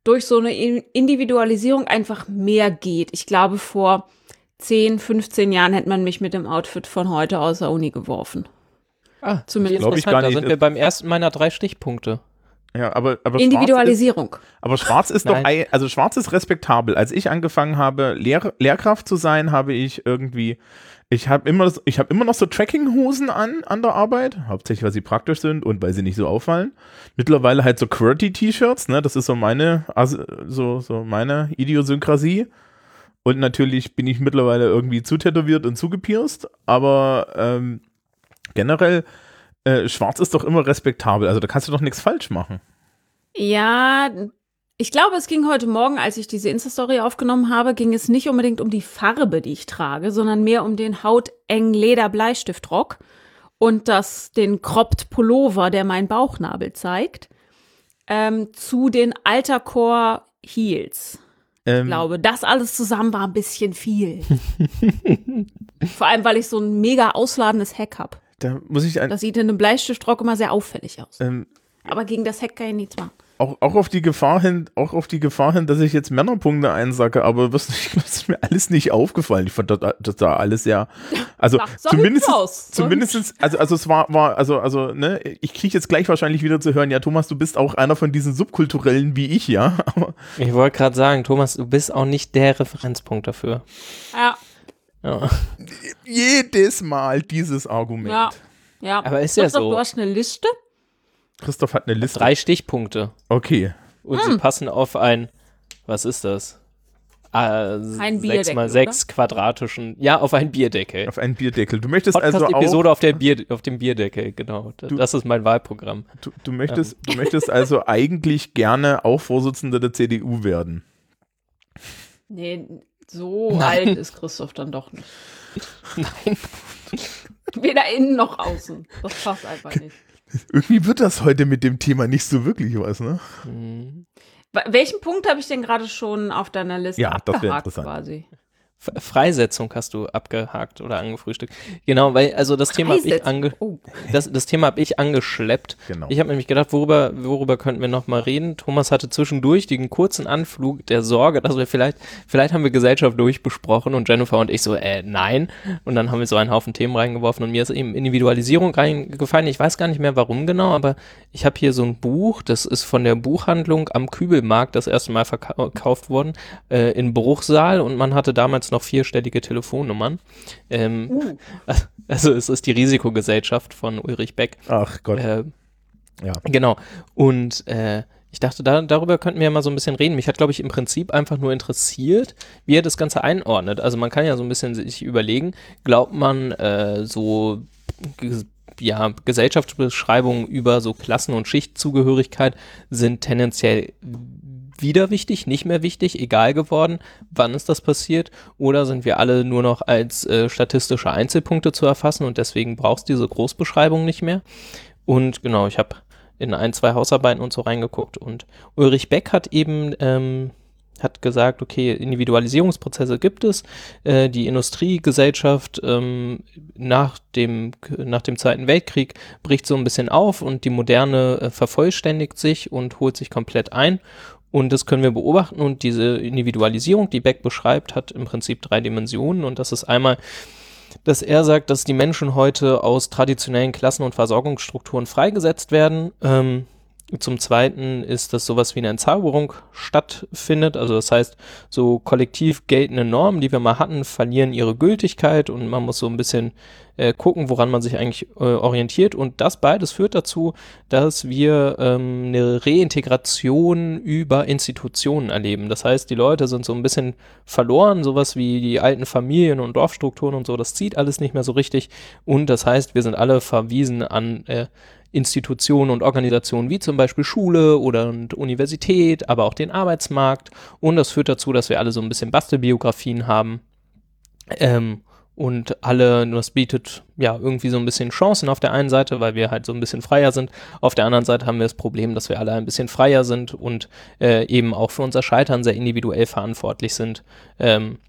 durch so eine In- Individualisierung einfach mehr geht. Ich glaube, vor 10, 15 Jahren hätte man mich mit dem Outfit von heute aus der Uni geworfen. Ah, Zumindest glaub ich gar da nicht. sind wir beim ersten meiner drei Stichpunkte. Ja, aber, aber schwarz ist, Individualisierung. aber schwarz ist doch, also schwarz ist respektabel. Als ich angefangen habe, Lehr Lehrkraft zu sein, habe ich irgendwie, ich habe immer, ich habe immer noch so Trekkinghosen an, an der Arbeit, hauptsächlich, weil sie praktisch sind und weil sie nicht so auffallen. Mittlerweile halt so QWERTY-T-Shirts, ne, das ist so meine, also, so, so meine Idiosynkrasie. Und natürlich bin ich mittlerweile irgendwie zutätowiert und zugepierst, aber ähm, generell, äh, schwarz ist doch immer respektabel, also da kannst du doch nichts falsch machen. Ja, ich glaube, es ging heute Morgen, als ich diese Insta-Story aufgenommen habe, ging es nicht unbedingt um die Farbe, die ich trage, sondern mehr um den hautengen Leder-Bleistiftrock und das, den cropped Pullover, der meinen Bauchnabel zeigt, ähm, zu den Altercore Heels. Ich Ähm, glaube, das alles zusammen war ein bisschen viel. Vor allem, weil ich so ein mega ausladendes Heck habe. Da muss ich ein, Das sieht in einem Bleistiftrock immer sehr auffällig aus. ähm, Aber gegen das Heck kann ich nichts machen. auch, auch auf die Gefahr hin, auch auf die Gefahr hin, dass ich jetzt Männerpunkte einsacke, aber das, ist mir alles nicht aufgefallen. Ich fand das, das da alles ja, also zumindest, zumindest, also, also es war, war, also, also, ne, ich kriege jetzt gleich wahrscheinlich wieder zu hören, ja, Thomas, du bist auch einer von diesen Subkulturellen wie ich, ja, aber Ich wollte gerade sagen, Thomas, du bist auch nicht der Referenzpunkt dafür. Ja, Ja. jedes Mal dieses Argument. ja. Ja, Aber ist ja Christoph, so. Du hast eine Liste? Christoph hat eine Liste. Drei Stichpunkte. Okay. Und Hm. sie passen auf ein, was ist das? Ah, Ein sechs Bierdeckel, mal sechs quadratischen, ja, auf ein Bierdeckel. Auf einen Bierdeckel. Du möchtest also auch, Podcast-Episode auf, der Bier, auf dem Bierdeckel, genau. D- Das ist mein Wahlprogramm. du, du möchtest, du möchtest also eigentlich gerne auch Vorsitzender der CDU werden. Nee, so alt ist Christoph dann doch nicht. Nein. Weder innen noch außen. Das passt einfach nicht. Irgendwie wird das heute mit dem Thema nicht so wirklich was, ne? Hm. Wa- Welchen Punkt habe ich denn gerade schon auf deiner Liste Ja, das wär abgehakt interessant. quasi? Freisetzung hast du abgehakt oder angefrühstückt. Genau, weil also das Thema habe ich ange Oh. das, das Thema habe ich angeschleppt. Genau. Ich habe nämlich gedacht, worüber, worüber könnten wir noch mal reden? Thomas hatte zwischendurch den kurzen Anflug der Sorge, dass wir vielleicht, vielleicht haben wir Gesellschaft durchbesprochen und Jennifer und ich so, äh, nein. Und dann haben wir so einen Haufen Themen reingeworfen und mir ist eben Individualisierung reingefallen. Ich weiß gar nicht mehr warum genau, aber ich habe hier so ein Buch, das ist von der Buchhandlung am Kübelmarkt das erste Mal verkauft worden, äh, in Bruchsal und man hatte damals noch vierstellige Telefonnummern. Ähm, Uh. Also es ist die Risikogesellschaft von Ulrich Beck. Ach Gott. Äh, ja. Genau. Und äh, ich dachte, da, darüber könnten wir ja mal so ein bisschen reden. Mich hat, glaube ich, im Prinzip einfach nur interessiert, wie er das Ganze einordnet. Also man kann ja so ein bisschen sich überlegen, glaubt man äh, so ja, Gesellschaftsbeschreibungen über so Klassen- und Schichtzugehörigkeit sind tendenziell wieder wichtig, nicht mehr wichtig, egal geworden, wann ist das passiert, oder sind wir alle nur noch als äh, statistische Einzelpunkte zu erfassen und deswegen brauchst du diese Großbeschreibung nicht mehr. Und genau, ich habe in ein, zwei Hausarbeiten und so reingeguckt. Und Ulrich Beck hat eben ähm, hat gesagt, okay, Individualisierungsprozesse gibt es. Äh, die Industriegesellschaft ähm, nach, dem, nach dem Zweiten Weltkrieg bricht so ein bisschen auf und die Moderne äh, vervollständigt sich und holt sich komplett ein. Und das können wir beobachten. Und diese Individualisierung, die Beck beschreibt, hat im Prinzip drei Dimensionen. Und das ist einmal dass er sagt, dass die Menschen heute aus traditionellen Klassen- und Versorgungsstrukturen freigesetzt werden. Ähm, zum Zweiten ist, dass sowas wie eine Entzauberung stattfindet. Also das heißt, so kollektiv geltende Normen, die wir mal hatten, verlieren ihre Gültigkeit und man muss so ein bisschen äh, gucken, woran man sich eigentlich äh, orientiert. Und das beides führt dazu, dass wir ähm, eine Reintegration über Institutionen erleben. Das heißt, die Leute sind so ein bisschen verloren, sowas wie die alten Familien und Dorfstrukturen und so, das zieht alles nicht mehr so richtig. Und das heißt, wir sind alle verwiesen an äh, Institutionen und Organisationen wie zum Beispiel Schule oder Universität, aber auch den Arbeitsmarkt. Und das führt dazu, dass wir alle so ein bisschen Bastelbiografien haben. Ähm, und alle, das bietet ja irgendwie so ein bisschen Chancen auf der einen Seite, weil wir halt so ein bisschen freier sind. Auf der anderen Seite haben wir das Problem, dass wir alle ein bisschen freier sind und äh, eben auch für unser Scheitern sehr individuell verantwortlich sind. Ähm,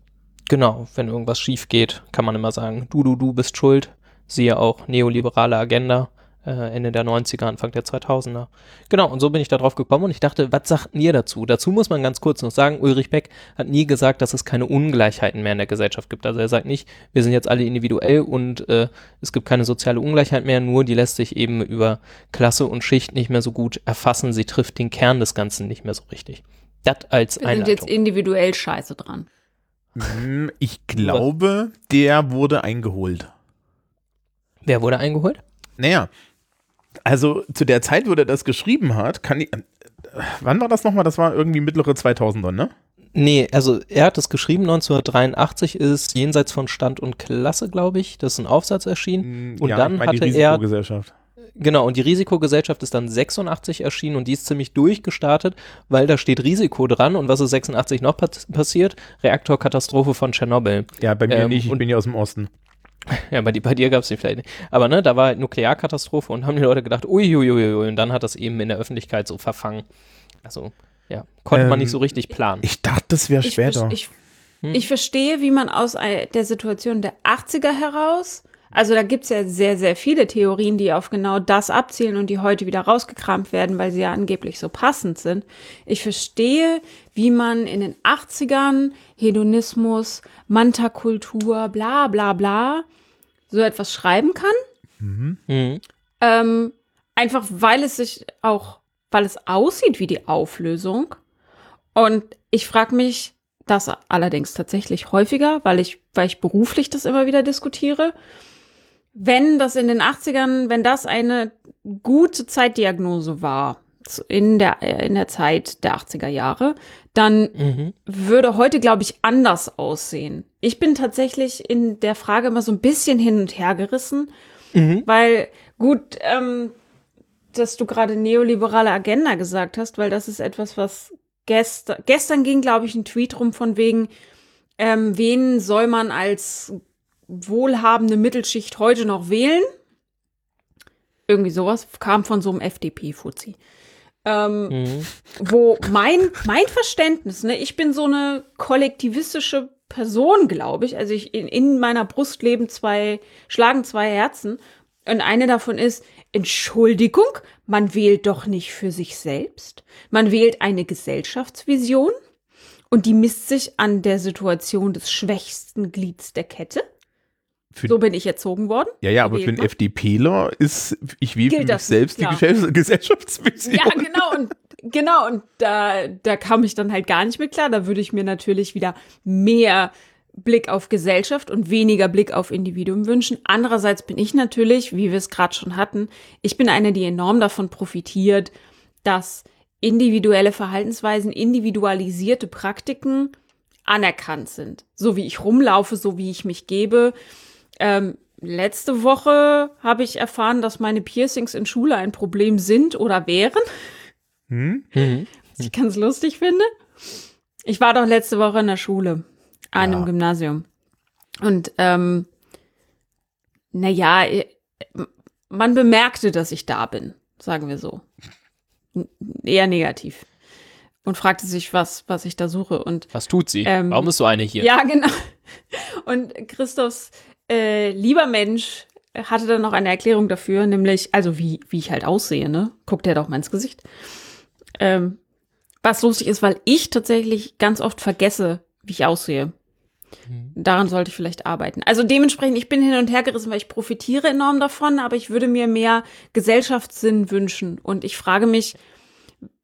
genau, wenn irgendwas schief geht, kann man immer sagen, du, du, du bist schuld. Siehe auch neoliberale Agenda Ende der 90er, Anfang der 2000er. Genau, und so bin ich da drauf gekommen und ich dachte, was sagt ihr dazu? Dazu muss man ganz kurz noch sagen, Ulrich Beck hat nie gesagt, dass es keine Ungleichheiten mehr in der Gesellschaft gibt. Also er sagt nicht, wir sind jetzt alle individuell und äh, es gibt keine soziale Ungleichheit mehr, nur die lässt sich eben über Klasse und Schicht nicht mehr so gut erfassen. Sie trifft den Kern des Ganzen nicht mehr so richtig. Das als Wir sind jetzt individuell scheiße dran. Hm, ich glaube, der wurde eingeholt. Wer wurde eingeholt? Naja, also zu der Zeit, wo er das geschrieben hat, kann ich. Wann war das nochmal? Das war irgendwie mittlere 2000er, ne? Nee, also er hat es geschrieben, 1983 ist Jenseits von Stand und Klasse, glaube ich. Das ist ein Aufsatz erschienen. Mm, und ja, dann ich mein, hatte die er. Genau, und die Risikogesellschaft ist dann 86 erschienen und die ist ziemlich durchgestartet, weil da steht Risiko dran und was ist 86 noch passiert? Reaktorkatastrophe von Tschernobyl. Ja, bei mir ähm, nicht, ich bin ja aus dem Osten. Ja, bei, bei dir gab es die vielleicht nicht. Aber ne, da war halt Nuklearkatastrophe und haben die Leute gedacht, uiuiui, und dann hat das eben in der Öffentlichkeit so verfangen. Also, ja, konnte ähm, man nicht so richtig planen. Ich dachte, das wäre später. Ich, ich, hm? ich, verstehe, wie man aus der Situation der 80er heraus, also da gibt es ja sehr, sehr viele Theorien, die auf genau das abzielen und die heute wieder rausgekramt werden, weil sie ja angeblich so passend sind. Ich verstehe, wie man in den 80ern Hedonismus, Manta-Kultur, bla bla bla, so etwas schreiben kann. Mhm. Mhm. Ähm, einfach weil es sich auch, weil es aussieht wie die Auflösung. Und ich frage mich das allerdings tatsächlich häufiger, weil ich, weil ich beruflich das immer wieder diskutiere. Wenn das in den 80ern, wenn das eine gute Zeitdiagnose war, in der, in der Zeit der 80er Jahre, dann mhm. würde heute, glaube ich, anders aussehen. Ich bin tatsächlich in der Frage immer so ein bisschen hin und her gerissen, mhm. weil gut, ähm, dass du gerade neoliberale Agenda gesagt hast, weil das ist etwas, was gestern, gestern ging, glaube ich, ein Tweet rum von wegen, ähm, wen soll man als wohlhabende Mittelschicht heute noch wählen? Irgendwie sowas kam von so einem FDP-Fuzzi. Ähm, mhm. Wo mein, mein Verständnis, ne, ich bin so eine kollektivistische Person, glaube ich. Also ich, in, in meiner Brust leben zwei, schlagen zwei Herzen. Und eine davon ist, Entschuldigung, man wählt doch nicht für sich selbst. Man wählt eine Gesellschaftsvision und die misst sich an der Situation des schwächsten Glieds der Kette. Für, so bin ich erzogen worden. Ja, ja, aber für einen FDPler ist, ich wähle für mich selbst die Gesellschaftsvision. Ja, genau, und genau, und da, da kam ich dann halt gar nicht mit klar. Da würde ich mir natürlich wieder mehr Blick auf Gesellschaft und weniger Blick auf Individuum wünschen. Andererseits bin ich natürlich, wie wir es gerade schon hatten, ich bin eine, die enorm davon profitiert, dass individuelle Verhaltensweisen, individualisierte Praktiken anerkannt sind. So wie ich rumlaufe, so wie ich mich gebe, ähm, letzte Woche habe ich erfahren, dass meine Piercings in Schule ein Problem sind oder wären. Hm? Mhm. Was ich ganz lustig finde. Ich war doch letzte Woche in der Schule, an einem ja. Gymnasium. Und ähm, naja, man bemerkte, dass ich da bin, sagen wir so. Eher negativ. Und fragte sich, was, was ich da suche. Und, was tut sie? Ähm, Warum ist so eine hier? Ja, genau. Und Christophs äh, lieber Mensch hatte dann noch eine Erklärung dafür, nämlich, also wie, wie ich halt aussehe, ne? Guckt er doch mal ins Gesicht. Ähm, was lustig ist, weil ich tatsächlich ganz oft vergesse, wie ich aussehe. Mhm. Daran sollte ich vielleicht arbeiten. Also dementsprechend, ich bin hin und her gerissen, weil ich profitiere enorm davon, aber ich würde mir mehr Gesellschaftssinn wünschen. Und ich frage mich,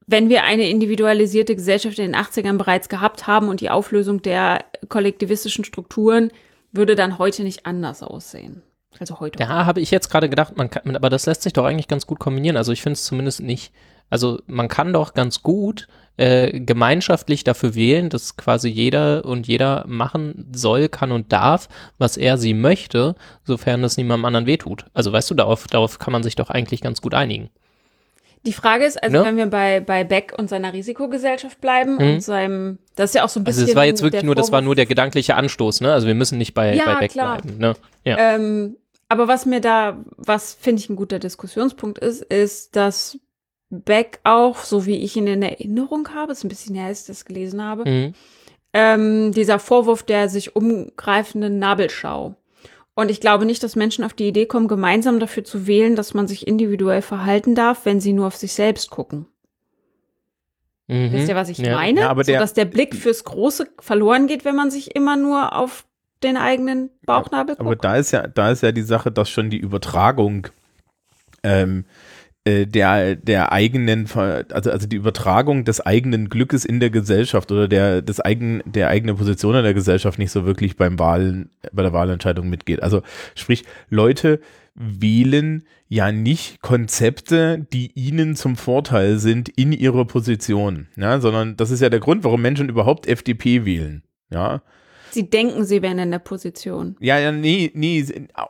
wenn wir eine individualisierte Gesellschaft in den 80ern bereits gehabt haben und die Auflösung der kollektivistischen Strukturen würde dann heute nicht anders aussehen. Also heute. Da habe ich jetzt gerade gedacht, man kann, aber das lässt sich doch eigentlich ganz gut kombinieren. Also ich finde es zumindest nicht, also man kann doch ganz gut äh, gemeinschaftlich dafür wählen, dass quasi jeder und jeder machen soll, kann und darf, was er sie möchte, sofern das niemandem anderen wehtut. Also weißt du, darauf, darauf kann man sich doch eigentlich ganz gut einigen. Die Frage ist, also ne? wenn wir bei, bei Beck und seiner Risikogesellschaft bleiben mhm. und seinem, das ist ja auch so ein bisschen. Also es war jetzt wirklich nur, das war nur der gedankliche Anstoß, ne? Also wir müssen nicht bei, ja, bei Beck klar. bleiben. Ne? Ja. Ähm, aber was mir da, was finde ich ein guter Diskussionspunkt ist, ist, dass Beck auch, so wie ich ihn in Erinnerung habe, ist ein bisschen her, als ich das gelesen habe, mhm. ähm, dieser Vorwurf der sich umgreifenden Nabelschau und ich glaube nicht, dass Menschen auf die Idee kommen, gemeinsam dafür zu wählen, dass man sich individuell verhalten darf, wenn sie nur auf sich selbst gucken. Mhm. Wisst ihr, was ich ja. meine? Ja, aber so, der, dass der Blick fürs Große verloren geht, wenn man sich immer nur auf den eigenen Bauchnabel guckt. Aber da ist ja, da ist ja die Sache, dass schon die Übertragung ähm, äh, der, der eigenen, also, also die Übertragung des eigenen Glückes in der Gesellschaft oder der, des eigen, der eigenen Position in der Gesellschaft nicht so wirklich beim Wahlen, bei der Wahlentscheidung mitgeht. Also sprich, Leute wählen ja nicht Konzepte, die ihnen zum Vorteil sind in ihrer Position, ja, sondern das ist ja der Grund, warum Menschen überhaupt FDP wählen. Ja, Sie denken, sie wären in der Position. Ja, ja, nee, nee.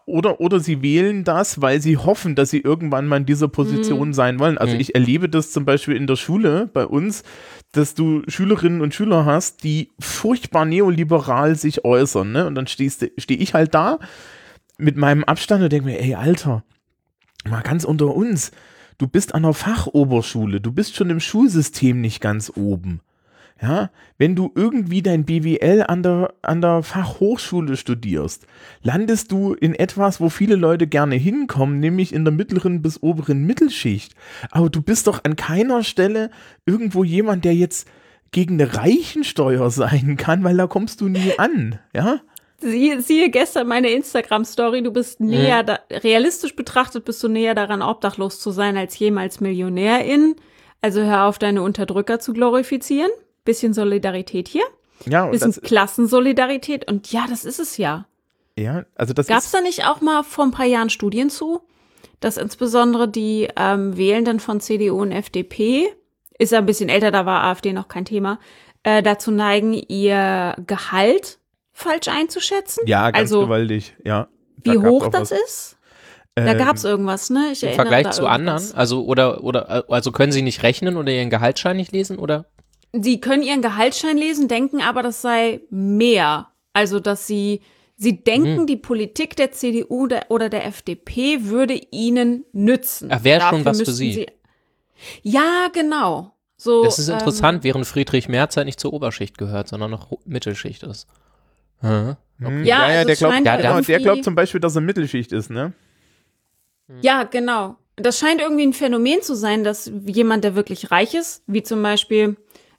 Oder, oder sie wählen das, weil sie hoffen, dass sie irgendwann mal in dieser Position mhm. sein wollen. Also mhm. ich erlebe das zum Beispiel in der Schule bei uns, dass du Schülerinnen und Schüler hast, die furchtbar neoliberal sich äußern. Ne? Und dann stehe steh ich halt da mit meinem Abstand und denke mir, ey, Alter, mal ganz unter uns. Du bist an der Fachoberschule, du bist schon im Schulsystem nicht ganz oben. Ja, wenn du irgendwie dein BWL an der, an der Fachhochschule studierst, landest du in etwas, wo viele Leute gerne hinkommen, nämlich in der mittleren bis oberen Mittelschicht. Aber du bist doch an keiner Stelle irgendwo jemand, der jetzt gegen eine Reichensteuer sein kann, weil da kommst du nie an, ja? Siehe, siehe gestern meine Instagram-Story, du bist näher, mhm. da, realistisch betrachtet bist du näher daran, obdachlos zu sein, als jemals Millionärin. Also hör auf, deine Unterdrücker zu glorifizieren bisschen Solidarität hier. Ja, und bisschen Klassensolidarität und ja, das ist es ja. Ja, also das Gab es da nicht auch mal vor ein paar Jahren Studien zu, dass insbesondere die ähm, Wählenden von CDU und FDP, ist ja ein bisschen älter, da war AfD noch kein Thema, äh, dazu neigen, ihr Gehalt falsch einzuschätzen? Ja, ganz also, gewaltig, ja. Da wie hoch das was. ist? Da ähm, gab es irgendwas, ne? Ich Im Vergleich zu anderen? Also, oder, oder, also können Sie nicht rechnen oder Ihren Gehaltsschein nicht lesen, oder? Sie können ihren Gehaltsschein lesen, denken aber, das sei mehr. Also, dass sie, sie denken, hm. die Politik der CDU oder der FDP würde ihnen nützen. Ach, wäre schon was für sie. sie. Ja, genau. So, das ist interessant, ähm, während Friedrich Merz halt nicht zur Oberschicht gehört, sondern noch Mittelschicht ist. Hm. Okay. Ja, ja, ja, also der, glaubt, ja, genau, der glaubt zum Beispiel, dass er Mittelschicht ist, ne? Ja, genau. Das scheint irgendwie ein Phänomen zu sein, dass jemand, der wirklich reich ist, wie zum Beispiel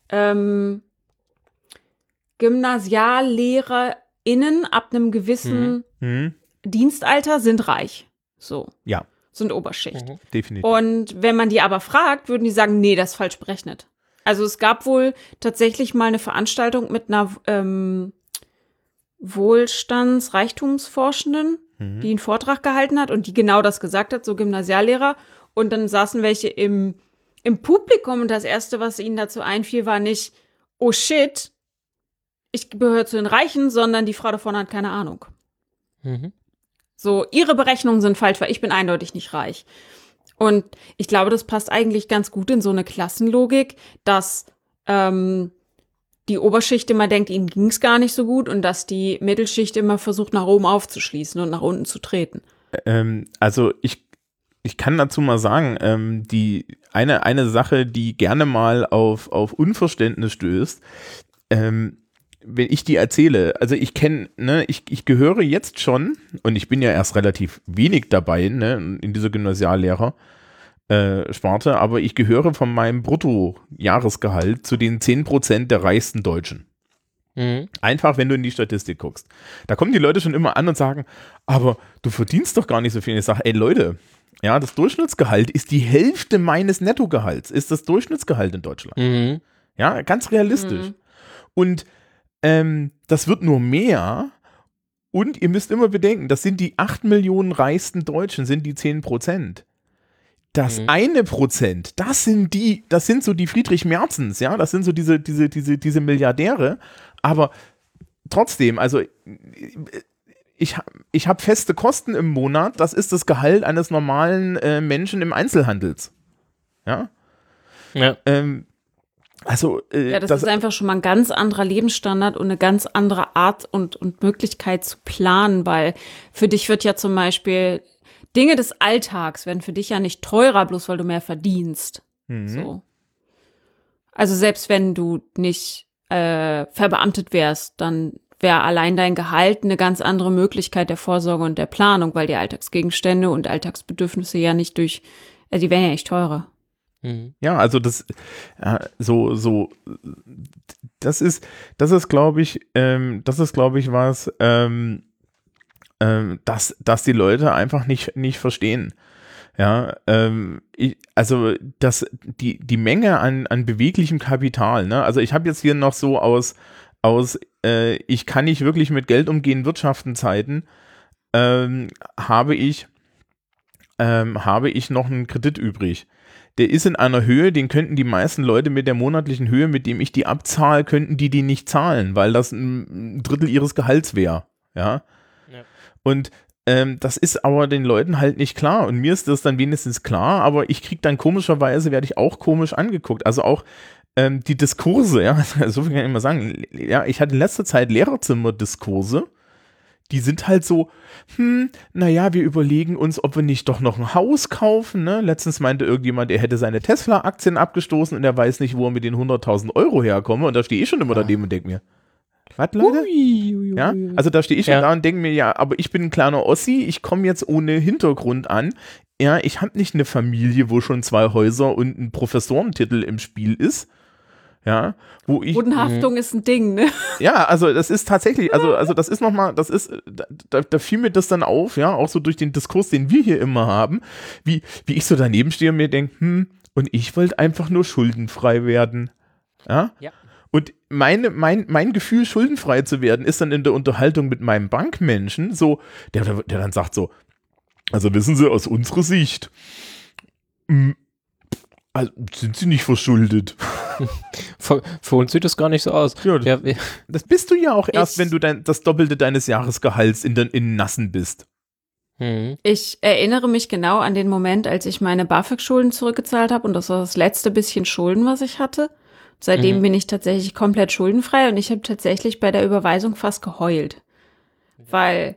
ähm, GymnasiallehrerInnen ab einem gewissen mhm. mhm. Dienstalter sind reich. So. Ja. Sind Oberschicht. Mhm. Definitiv. Und wenn man die aber fragt, würden die sagen, nee, das ist falsch berechnet. Also es gab wohl tatsächlich mal eine Veranstaltung mit einer ähm, Wohlstands-, Reichtumsforschenden, mhm. die einen Vortrag gehalten hat und die genau das gesagt hat, so Gymnasiallehrer. Und dann saßen welche im im Publikum und das Erste, was ihnen dazu einfiel, war nicht, oh shit, ich gehöre zu den Reichen, sondern die Frau da vorne hat keine Ahnung. Mhm. So, ihre Berechnungen sind falsch, weil ich bin eindeutig nicht reich. Und ich glaube, das passt eigentlich ganz gut in so eine Klassenlogik, dass ähm, die Oberschicht immer denkt, ihnen ging es gar nicht so gut und dass die Mittelschicht immer versucht, nach oben aufzuschließen und nach unten zu treten. Ähm, also ich ich kann dazu mal sagen, ähm, die eine, eine Sache, die gerne mal auf, auf Unverständnis stößt, ähm, wenn ich die erzähle, also ich kenne, ne, ich, ich gehöre jetzt schon, und ich bin ja erst relativ wenig dabei, ne, in dieser Gymnasiallehrer, äh, Sparte, aber ich gehöre von meinem Bruttojahresgehalt zu den 10% der reichsten Deutschen. Mhm. Einfach, wenn du in die Statistik guckst. Da kommen die Leute schon immer an und sagen, aber du verdienst doch gar nicht so viel. Ich sage, ey Leute, ja, das Durchschnittsgehalt ist die Hälfte meines Nettogehalts, ist das Durchschnittsgehalt in Deutschland. Mhm. Ja, ganz realistisch. Mhm. Und ähm, das wird nur mehr. Und ihr müsst immer bedenken, das sind die 8 Millionen reichsten Deutschen, sind die 10 Prozent. Das mhm. eine Prozent, das sind die, das sind so die Friedrich Merzens, ja, das sind so diese, diese, diese, diese Milliardäre. Aber trotzdem, also ich, ich habe feste Kosten im Monat, das ist das Gehalt eines normalen äh, Menschen im Einzelhandels. Ja. Ja. Ähm, also, äh, ja, das, das, ist einfach schon mal ein ganz anderer Lebensstandard und eine ganz andere Art und, und Möglichkeit zu planen, weil für dich wird ja zum Beispiel Dinge des Alltags werden für dich ja nicht teurer, bloß weil du mehr verdienst. Mhm. So. Also selbst wenn du nicht äh, verbeamtet wärst, dann wäre allein dein Gehalt eine ganz andere Möglichkeit der Vorsorge und der Planung, weil die Alltagsgegenstände und Alltagsbedürfnisse ja nicht durch, äh, die wären ja nicht teurer. Mhm. Ja, also das äh, so so das ist das ist glaube ich ähm, das ist glaube ich was ähm, ähm, dass dass die Leute einfach nicht nicht verstehen. Ja, ähm, ich, also das, die, die Menge an, an beweglichem Kapital, ne? Also ich habe jetzt hier noch so aus, aus äh, ich kann nicht wirklich mit Geld umgehen, Wirtschaften Zeiten, ähm, habe ich, ähm, habe ich noch einen Kredit übrig. Der ist in einer Höhe, den könnten die meisten Leute mit der monatlichen Höhe, mit dem ich die abzahle, könnten die die nicht zahlen, weil das ein Drittel ihres Gehalts wäre. Ja? ja. Und ähm, das ist aber den Leuten halt nicht klar. Und mir ist das dann wenigstens klar, aber ich kriege dann komischerweise, werde ich auch komisch angeguckt. Also auch ähm, die Diskurse, ja, so viel kann ich immer sagen. Ja, ich hatte in letzter Zeit Lehrerzimmer-Diskurse. Die sind halt so, hm, naja, wir überlegen uns, ob wir nicht doch noch ein Haus kaufen. Ne? Letztens meinte irgendjemand, er hätte seine Tesla-Aktien abgestoßen und er weiß nicht, wo er mit den 100.000 Euro herkomme. Und da stehe ich schon immer ja. daneben und denke mir, was, Leute? Ui, ui, ja? Also da stehe ich ja. da und denke mir, ja, aber ich bin ein kleiner Ossi, ich komme jetzt ohne Hintergrund an. Ja, ich habe nicht eine Familie, wo schon zwei Häuser und ein Professorentitel im Spiel ist. Ja, wo ich. Bodenhaftung mh. ist ein Ding, ne? Ja, also das ist tatsächlich, also, also das ist nochmal, das ist, da, da fiel mir das dann auf, ja, auch so durch den Diskurs, den wir hier immer haben, wie, wie ich so daneben stehe und mir denke, hm, und ich wollte einfach nur schuldenfrei werden. Ja? ja. Meine, mein, mein Gefühl, schuldenfrei zu werden, ist dann in der Unterhaltung mit meinem Bankmenschen so, der, der dann sagt so, also wissen Sie, aus unserer Sicht, mh, hm, also sind Sie nicht verschuldet. für, für, uns sieht das gar nicht so aus. Ja, das, ja, das bist du ja auch erst, wenn du dein, das Doppelte deines Jahresgehalts in, den, in Nassen bist. Hm. Ich erinnere mich genau an den Moment, als ich meine BAföG-Schulden zurückgezahlt habe und das war das letzte bisschen Schulden, was ich hatte. Seitdem mhm. bin ich tatsächlich komplett schuldenfrei und ich habe tatsächlich bei der Überweisung fast geheult. Weil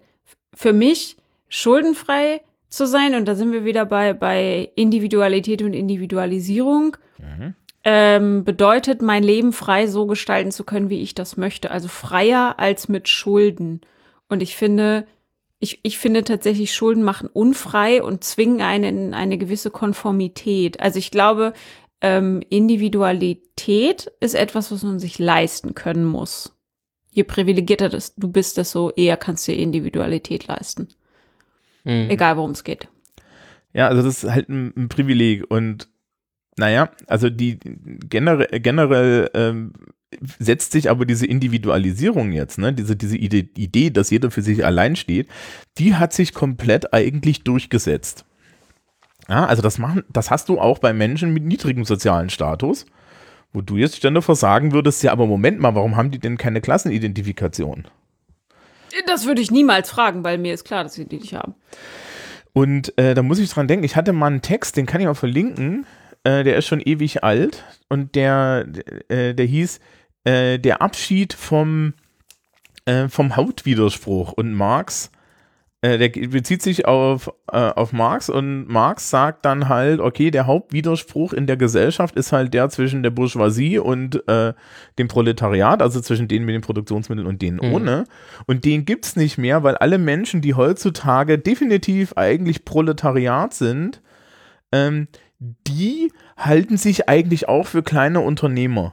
für mich schuldenfrei zu sein, und da sind wir wieder bei, bei Individualität und Individualisierung, mhm. ähm, bedeutet, mein Leben frei so gestalten zu können, wie ich das möchte. Also freier als mit Schulden. Und ich finde, ich, ich finde tatsächlich, Schulden machen unfrei und zwingen einen in eine gewisse Konformität. Also ich glaube, ähm, Individualität ist etwas, was man sich leisten können muss. Je privilegierter das, du bist, desto eher kannst du dir Individualität leisten. Mhm. Egal, worum es geht. Ja, also das ist halt ein, ein Privileg und naja, also die generell, generell ähm, setzt sich aber diese Individualisierung jetzt, ne, diese, diese Idee, Idee, dass jeder für sich allein steht, die hat sich komplett eigentlich durchgesetzt. Ja, also das machen, das hast du auch bei Menschen mit niedrigem sozialen Status, wo du jetzt ständig versagen würdest, ja, aber Moment mal, warum haben die denn keine Klassenidentifikation? Das würde ich niemals fragen, weil mir ist klar, dass sie die nicht haben. Und äh, da muss ich dran denken, ich hatte mal einen Text, den kann ich auch verlinken, äh, der ist schon ewig alt und der, äh, der hieß äh, Der Abschied vom, äh, vom Hautwiderspruch und Marx der bezieht sich auf, äh, auf Marx und Marx sagt dann halt, okay, der Hauptwiderspruch in der Gesellschaft ist halt der zwischen der Bourgeoisie und äh, dem Proletariat, also zwischen denen mit den Produktionsmitteln und denen mhm. ohne. Und den gibt's nicht mehr, weil alle Menschen, die heutzutage definitiv eigentlich Proletariat sind, ähm, die halten sich eigentlich auch für kleine Unternehmer.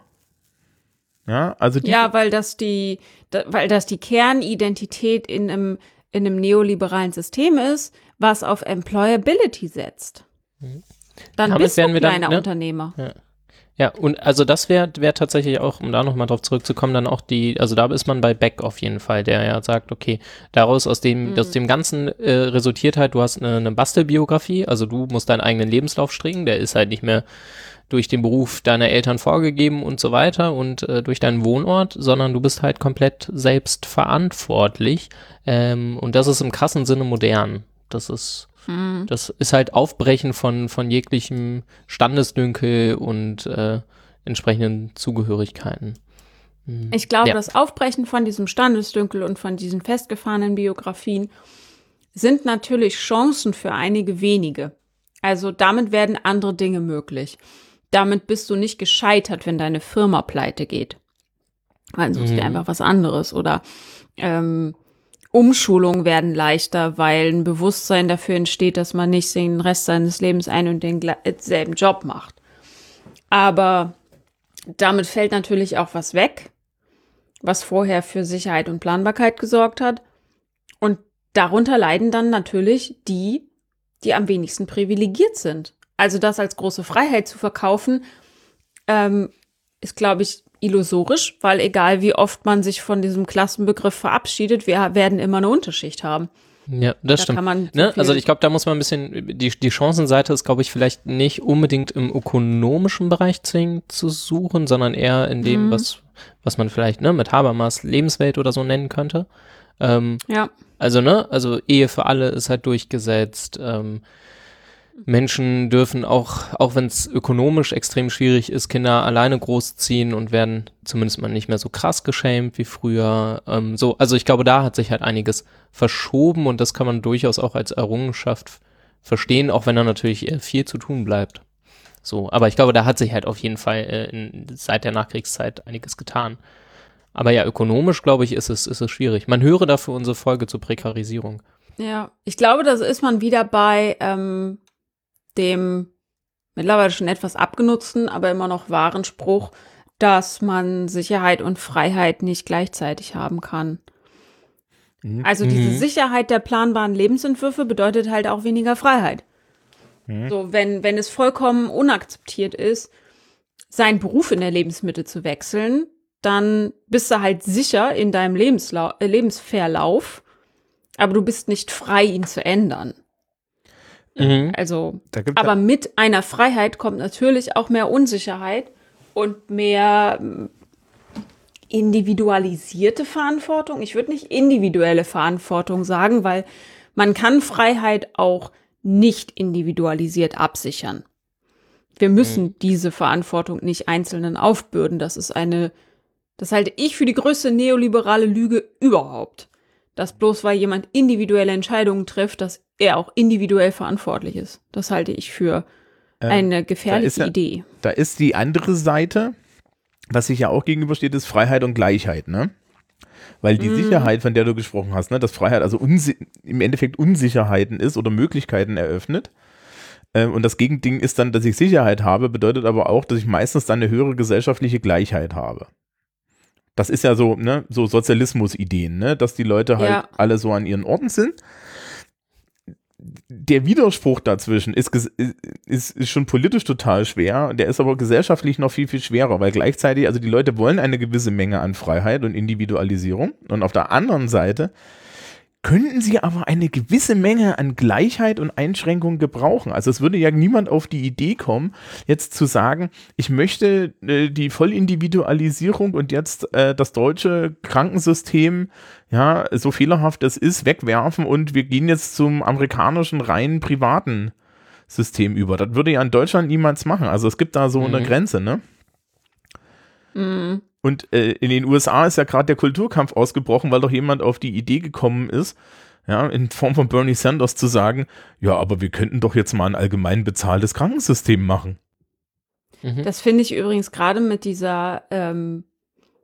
Ja, also ja, weil das die, da, weil das die Kernidentität in einem in einem neoliberalen System ist, was auf Employability setzt. Dann Damit bist du kleiner dann, ne? Unternehmer. Ja. Ja, und also das wäre wär tatsächlich auch, um da nochmal drauf zurückzukommen, dann auch die, also da ist man bei Beck auf jeden Fall, der ja sagt, okay, daraus aus dem, mhm. aus dem Ganzen äh, resultiert halt, du hast eine, eine Bastelbiografie, also du musst deinen eigenen Lebenslauf stricken, der ist halt nicht mehr durch den Beruf deiner Eltern vorgegeben und so weiter und äh, durch deinen Wohnort, sondern du bist halt komplett selbst verantwortlich. Ähm, und das ist im krassen Sinne modern. Das ist, mhm. das ist halt Aufbrechen von, von jeglichem Standesdünkel und äh, entsprechenden Zugehörigkeiten. Mhm. Ich glaube, ja. das Aufbrechen von diesem Standesdünkel und von diesen festgefahrenen Biografien sind natürlich Chancen für einige wenige. Also damit werden andere Dinge möglich damit bist du nicht gescheitert, wenn deine Firma pleite geht. Dann suchst mhm. dir einfach was anderes. Oder ähm, Umschulungen werden leichter, weil ein Bewusstsein dafür entsteht, dass man nicht den Rest seines Lebens ein und denselben Job macht. Aber damit fällt natürlich auch was weg, was vorher für Sicherheit und Planbarkeit gesorgt hat. Und darunter leiden dann natürlich die, die am wenigsten privilegiert sind. Also das als große Freiheit zu verkaufen, ähm, ist, glaube ich, illusorisch, weil egal wie oft man sich von diesem Klassenbegriff verabschiedet, wir werden immer eine Unterschicht haben. Ja, das da stimmt. ne? Also ich glaube, da muss man ein bisschen, die, die Chancenseite ist, glaube ich, vielleicht nicht unbedingt im ökonomischen Bereich zwingend zu suchen, sondern eher in dem, mhm. was, was man vielleicht ne, mit Habermas Lebenswelt oder so nennen könnte. Ähm, ja. Also, ne, also Ehe für alle ist halt durchgesetzt. Ähm, Menschen dürfen auch, auch wenn es ökonomisch extrem schwierig ist, Kinder alleine großziehen und werden zumindest mal nicht mehr so krass geschämt wie früher. Ähm, so, also ich glaube, da hat sich halt einiges verschoben und das kann man durchaus auch als Errungenschaft verstehen, auch wenn da natürlich viel zu tun bleibt. So, aber ich glaube, da hat sich halt auf jeden Fall äh, in, seit der Nachkriegszeit einiges getan. Aber ja, ökonomisch, glaube ich, ist es, ist es schwierig. Man höre dafür unsere Folge zur Prekarisierung. Ja, ich glaube, da ist man wieder bei, ähm, dem mittlerweile schon etwas abgenutzten, aber immer noch wahren Spruch, dass man Sicherheit und Freiheit nicht gleichzeitig haben kann. Mhm. Also diese mhm. Sicherheit der planbaren Lebensentwürfe bedeutet halt auch weniger Freiheit. Mhm. So, wenn, wenn es vollkommen unakzeptiert ist, seinen Beruf in der Lebensmitte zu wechseln, dann bist du halt sicher in deinem Lebenslau äh, Lebensverlauf, aber du bist nicht frei, ihn zu ändern. Mhm. Also, aber mit einer Freiheit kommt natürlich auch mehr Unsicherheit und mehr mm, individualisierte Verantwortung. Ich würde nicht individuelle Verantwortung sagen, weil man kann Freiheit auch nicht individualisiert absichern. Wir müssen mhm. diese Verantwortung nicht Einzelnen aufbürden. Das ist eine, das halte ich für die größte neoliberale Lüge überhaupt. Dass bloß weil jemand individuelle Entscheidungen trifft, dass er auch individuell verantwortlich ist. Das halte ich für ähm, eine gefährliche da Idee. Da ist die andere Seite, was sich ja auch gegenübersteht, ist Freiheit und Gleichheit, ne? Weil die mm. Sicherheit, von der du gesprochen hast, ne, dass Freiheit also im Endeffekt Unsicherheiten ist oder Möglichkeiten eröffnet. Ähm, und das Gegending ist dann, dass ich Sicherheit habe, bedeutet aber auch, dass ich meistens dann eine höhere gesellschaftliche Gleichheit habe. Das ist ja so, ne, so Sozialismus-Ideen, ne, dass die Leute halt ja. alle so an ihren Orten sind der Widerspruch dazwischen ist, ist, ist schon politisch total schwer, der ist aber gesellschaftlich noch viel, viel schwerer, weil gleichzeitig, also die Leute wollen eine gewisse Menge an Freiheit und Individualisierung und auf der anderen Seite könnten sie aber eine gewisse Menge an Gleichheit und Einschränkung gebrauchen. Also es würde ja niemand auf die Idee kommen, jetzt zu sagen, ich möchte äh, die Vollindividualisierung und jetzt äh, das deutsche Krankensystem, ja, so fehlerhaft es ist, wegwerfen und wir gehen jetzt zum amerikanischen rein privaten System über. Das würde ja in Deutschland niemals machen. Also es gibt da so mhm. eine Grenze, ne? Mhm. Und äh, in den USA ist ja gerade der Kulturkampf ausgebrochen, weil doch jemand auf die Idee gekommen ist, ja, in Form von Bernie Sanders zu sagen, ja, aber wir könnten doch jetzt mal ein allgemein bezahltes Krankensystem machen. Mhm. Das finde ich übrigens gerade mit dieser, ähm,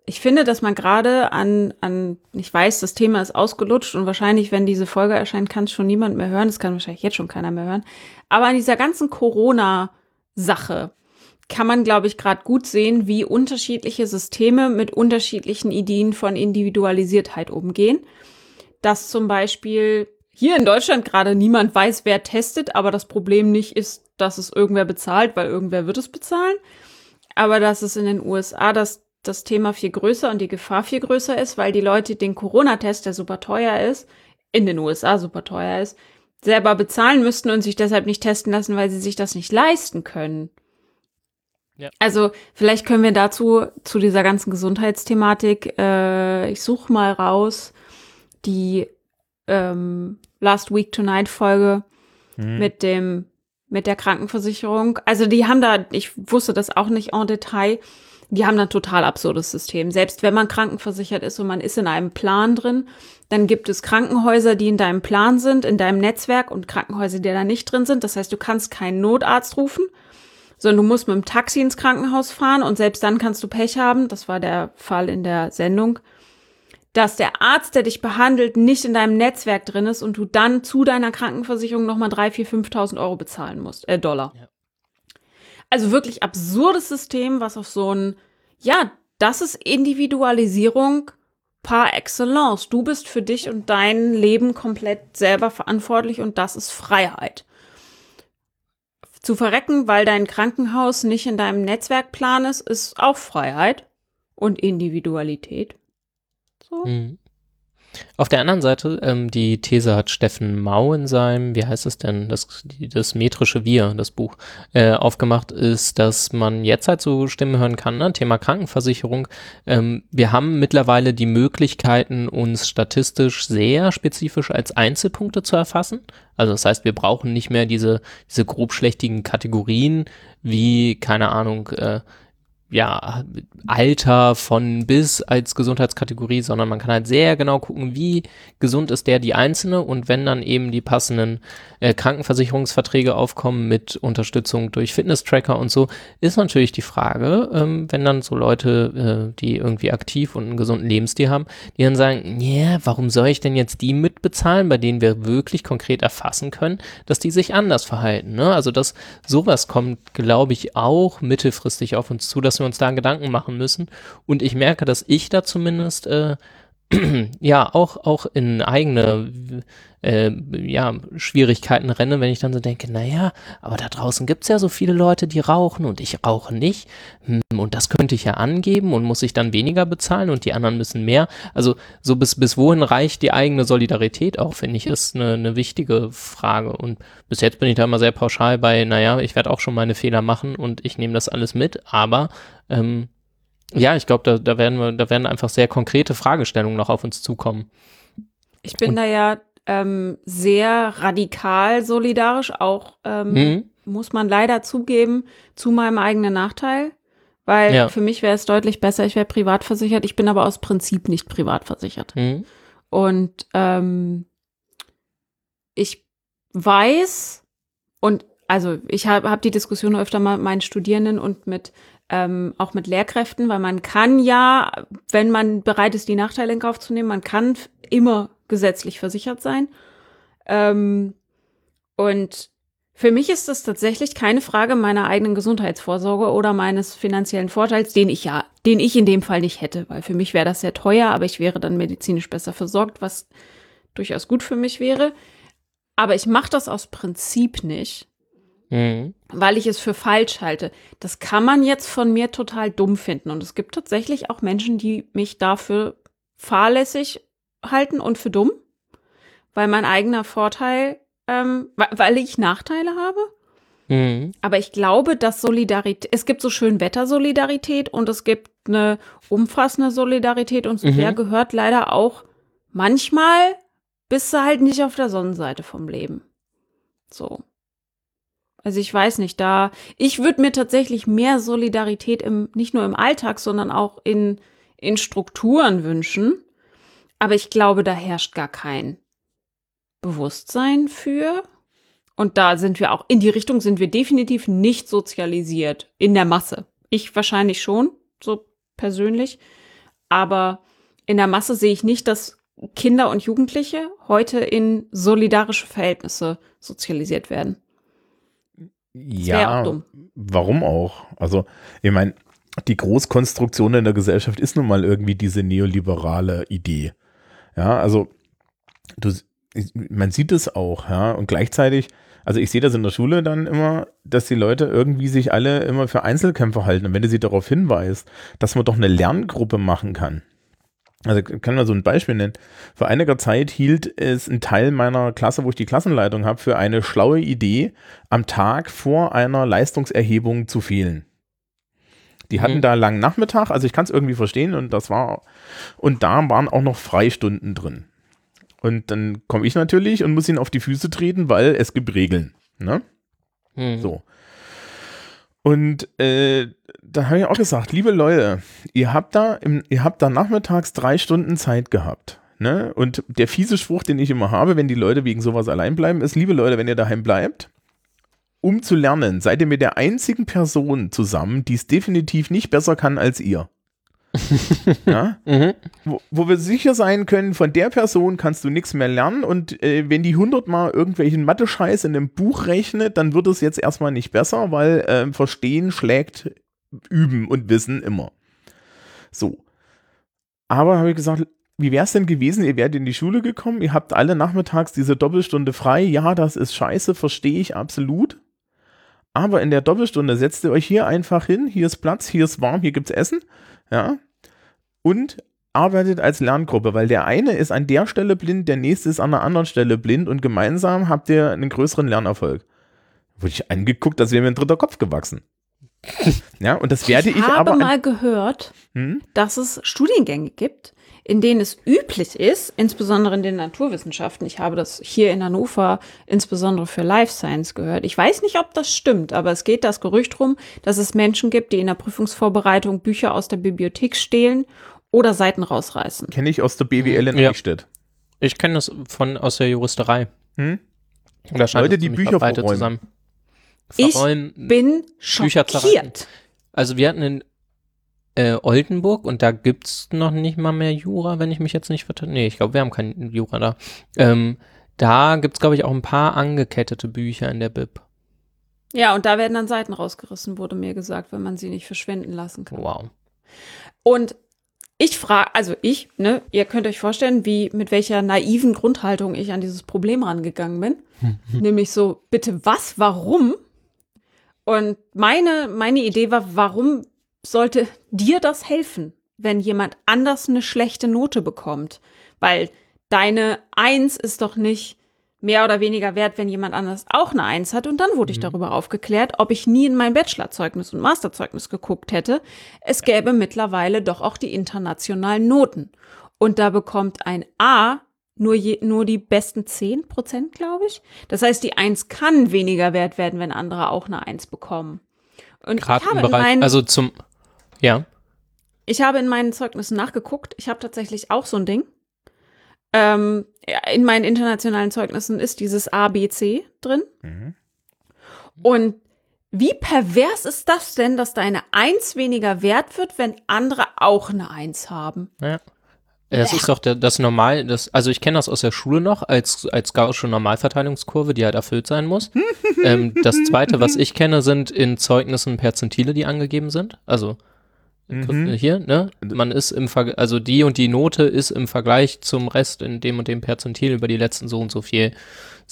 ich finde, dass man gerade an, an, ich weiß, das Thema ist ausgelutscht und wahrscheinlich, wenn diese Folge erscheint, kann es schon niemand mehr hören. Das kann wahrscheinlich jetzt schon keiner mehr hören. Aber an dieser ganzen Corona-Sache kann man, glaube ich, gerade gut sehen, wie unterschiedliche Systeme mit unterschiedlichen Ideen von Individualisiertheit umgehen. Dass zum Beispiel hier in Deutschland gerade niemand weiß, wer testet, aber das Problem nicht ist, dass es irgendwer bezahlt, weil irgendwer wird es bezahlen. Aber dass es in den USA das, das Thema viel größer und die Gefahr viel größer ist, weil die Leute den Corona-Test, der super teuer ist, in den USA super teuer ist, selber bezahlen müssten und sich deshalb nicht testen lassen, weil sie sich das nicht leisten können. Ja. Also vielleicht können wir dazu, zu dieser ganzen Gesundheitsthematik, äh, ich suche mal raus, die ähm, Last Week Tonight Folge mhm. mit dem mit der Krankenversicherung. Also die haben da, ich wusste das auch nicht en Detail, die haben da ein total absurdes System. Selbst wenn man krankenversichert ist und man ist in einem Plan drin, dann gibt es Krankenhäuser, die in deinem Plan sind, in deinem Netzwerk und Krankenhäuser, die da nicht drin sind. Das heißt, du kannst keinen Notarzt rufen, sondern du musst mit dem Taxi ins Krankenhaus fahren und selbst dann kannst du Pech haben. Das war der Fall in der Sendung dass der Arzt, der dich behandelt, nicht in deinem Netzwerk drin ist und du dann zu deiner Krankenversicherung nochmal 3, 4, 5.000 Euro bezahlen musst, äh, Dollar. Ja. Also wirklich absurdes System, was auf so ein, ja, das ist Individualisierung par excellence. Du bist für dich und dein Leben komplett selber verantwortlich und das ist Freiheit. Zu verrecken, weil dein Krankenhaus nicht in deinem Netzwerkplan ist, ist auch Freiheit und Individualität. So. Mhm. Auf der anderen Seite, ähm, die These hat Steffen Mau in seinem, wie heißt es denn, das, das metrische Wir, das Buch, äh, aufgemacht, ist, dass man jetzt halt so Stimmen hören kann, ne? Thema Krankenversicherung. Ähm, wir haben mittlerweile die Möglichkeiten, uns statistisch sehr spezifisch als Einzelpunkte zu erfassen. Also das heißt, wir brauchen nicht mehr diese, diese grobschlächtigen Kategorien wie, keine Ahnung, äh, ja, Alter von bis als Gesundheitskategorie, sondern man kann halt sehr genau gucken, wie gesund ist der die Einzelne und wenn dann eben die passenden äh, Krankenversicherungsverträge aufkommen mit Unterstützung durch Fitness-Tracker und so, ist natürlich die Frage, ähm, wenn dann so Leute, äh, die irgendwie aktiv und einen gesunden Lebensstil haben, die dann sagen, ja, yeah, warum soll ich denn jetzt die mitbezahlen, bei denen wir wirklich konkret erfassen können, dass die sich anders verhalten, ne? Also, dass sowas kommt, glaube ich, auch mittelfristig auf uns zu, dass wir wir uns da Gedanken machen müssen. Und ich merke, dass ich da zumindest äh, ja auch, auch in eigene äh, ja, Schwierigkeiten renne, wenn ich dann so denke, naja, aber da draußen gibt es ja so viele Leute, die rauchen und ich rauche nicht. Hm, und das könnte ich ja angeben und muss ich dann weniger bezahlen und die anderen müssen mehr. Also so bis, bis wohin reicht die eigene Solidarität auch, finde ich, ist eine, eine wichtige Frage. Und bis jetzt bin ich da immer sehr pauschal bei, naja, ich werde auch schon meine Fehler machen und ich nehme das alles mit, aber ähm, ja, ich glaube, da, da werden wir, da werden einfach sehr konkrete Fragestellungen noch auf uns zukommen. Ich bin und, da ja ähm, sehr radikal solidarisch, auch ähm, mhm. muss man leider zugeben, zu meinem eigenen Nachteil. Weil ja. für mich wäre es deutlich besser, ich wäre privat versichert. Ich bin aber aus Prinzip nicht privat versichert. Mhm. Und ähm, ich weiß, und also ich habe hab die Diskussion öfter mal mit meinen Studierenden und mit ähm, auch mit Lehrkräften, weil man kann ja, wenn man bereit ist, die Nachteile in Kauf zu nehmen, man kann immer gesetzlich versichert sein. Ähm, und für mich ist das tatsächlich keine Frage meiner eigenen Gesundheitsvorsorge oder meines finanziellen Vorteils, den ich ja, den ich in dem Fall nicht hätte, weil für mich wäre das sehr teuer, aber ich wäre dann medizinisch besser versorgt, was durchaus gut für mich wäre. Aber ich mache das aus Prinzip nicht, mhm. weil ich es für falsch halte. Das kann man jetzt von mir total dumm finden. Und es gibt tatsächlich auch Menschen, die mich dafür fahrlässig halten und für dumm, weil mein eigener Vorteil, ähm, weil ich Nachteile habe. Mhm. Aber ich glaube, dass Solidarität, es gibt so schön Wettersolidarität und es gibt eine umfassende Solidarität und mhm. der gehört leider auch manchmal bist du halt nicht auf der Sonnenseite vom Leben. So. Also ich weiß nicht, da ich würde mir tatsächlich mehr Solidarität im nicht nur im Alltag, sondern auch in in Strukturen wünschen, aber ich glaube, da herrscht gar kein Bewusstsein für. Und da sind wir auch, in die Richtung sind wir definitiv nicht sozialisiert in der Masse. Ich wahrscheinlich schon, so persönlich. Aber in der Masse sehe ich nicht, dass Kinder und Jugendliche heute in solidarische Verhältnisse sozialisiert werden. Ja, auch warum auch? Also, ich meine, die Großkonstruktion in der Gesellschaft ist nun mal irgendwie diese neoliberale Idee. Ja, also du, man sieht es auch, ja, und gleichzeitig, also ich sehe das in der Schule dann immer, dass die Leute irgendwie sich alle immer für Einzelkämpfer halten. Und wenn du sie darauf hinweist, dass man doch eine Lerngruppe machen kann, also kann man so ein Beispiel nennen. Vor einiger Zeit hielt es ein Teil meiner Klasse, wo ich die Klassenleitung habe, für eine schlaue Idee, am Tag vor einer Leistungserhebung zu fehlen. Die hatten mhm. da langen Nachmittag, also ich kann es irgendwie verstehen und das war, und da waren auch noch Freistunden drin. Und dann komme ich natürlich und muss ihn auf die Füße treten, weil es gibt Regeln. Ne? Mhm. So. Und äh, da habe ich auch gesagt, liebe Leute, ihr habt da, im, ihr habt da nachmittags drei Stunden Zeit gehabt. Ne? Und der fiese Spruch, den ich immer habe, wenn die Leute wegen sowas allein bleiben, ist, liebe Leute, wenn ihr daheim bleibt, um zu lernen, seid ihr mit der einzigen Person zusammen, die es definitiv nicht besser kann als ihr. ja? mhm. wo, wo, wir sicher sein können, von der Person kannst du nichts mehr lernen und äh, wenn die hundertmal irgendwelchen Mathe-Scheiß in einem Buch rechnet, dann wird es jetzt erstmal nicht besser, weil äh, Verstehen schlägt Üben und Wissen immer. So. Aber habe ich gesagt, wie wäre es denn gewesen, ihr wärt in die Schule gekommen, ihr habt alle nachmittags diese Doppelstunde frei, ja, das ist scheiße, verstehe ich absolut. Aber in der Doppelstunde setzt ihr euch hier einfach hin, hier ist Platz, hier ist warm, hier gibt es Essen ja, und arbeitet als Lerngruppe, weil der eine ist an der Stelle blind, der nächste ist an einer anderen Stelle blind und gemeinsam habt ihr einen größeren Lernerfolg. Wurde ich angeguckt, als wäre mir ein dritter Kopf gewachsen. ja, und das werde ich, ich aber. Ich habe mal gehört, hm? dass es Studiengänge gibt, in denen es üblich ist, insbesondere in den Naturwissenschaften, ich habe das hier in Hannover insbesondere für Life Science gehört. Ich weiß nicht, ob das stimmt, aber es geht das Gerücht rum, dass es Menschen gibt, die in der Prüfungsvorbereitung Bücher aus der Bibliothek stehlen oder Seiten rausreißen. Kenne ich aus der BWL in ja. Eichstätt. Ich kenne das von aus der Juristerei. Hm? Da Leute, die Bücher verräumen. zusammen. Verräumen, ich bin schockiert. Also wir hatten in äh, Oldenburg und da gibt's noch nicht mal mehr Jura, wenn ich mich jetzt nicht vertue. Nee, ich glaube, wir haben kein Jura da. Ähm, da gibt's glaube ich, auch ein paar angekettete Bücher in der Bib. Ja, und da werden dann Seiten rausgerissen, wurde mir gesagt, wenn man sie nicht verschwinden lassen kann. Wow. Und ich frage, also ich, ne, ihr könnt euch vorstellen, wie, mit welcher naiven Grundhaltung ich an dieses Problem rangegangen bin. Nämlich so, bitte was, warum? Und meine, meine Idee war, warum sollte dir das helfen, wenn jemand anders eine schlechte Note bekommt? Weil deine Eins ist doch nicht mehr oder weniger wert, wenn jemand anders auch eine Eins hat. Und dann wurde ich mhm. darüber aufgeklärt, ob ich nie in mein Bachelorzeugnis und Masterzeugnis geguckt hätte. Es gäbe mittlerweile doch auch die internationalen Noten. Und da bekommt ein A nur, je, nur die besten 10 Prozent, glaube ich. Das heißt, die Eins kann weniger wert werden, wenn andere auch eine Eins bekommen. Und Gerade im Bereich, also zum, ja. Ich habe in meinen Zeugnissen nachgeguckt. Ich habe tatsächlich auch so ein Ding. Ähm, in meinen internationalen Zeugnissen ist dieses A, B, C drin. Mhm. Und wie pervers ist das denn, dass deine Eins weniger wert wird, wenn andere auch eine Eins haben? Ja. Das ist doch der, das Normal, das, also ich kenne das aus der Schule noch als, als gaußsche Normalverteilungskurve, die halt erfüllt sein muss. ähm, das zweite, was ich kenne, sind in Zeugnissen Perzentile, die angegeben sind. Also Mhm. Hier, ne? Man ist im Ver also die und die Note ist im Vergleich zum Rest in dem und dem Perzentil über die letzten so und so viel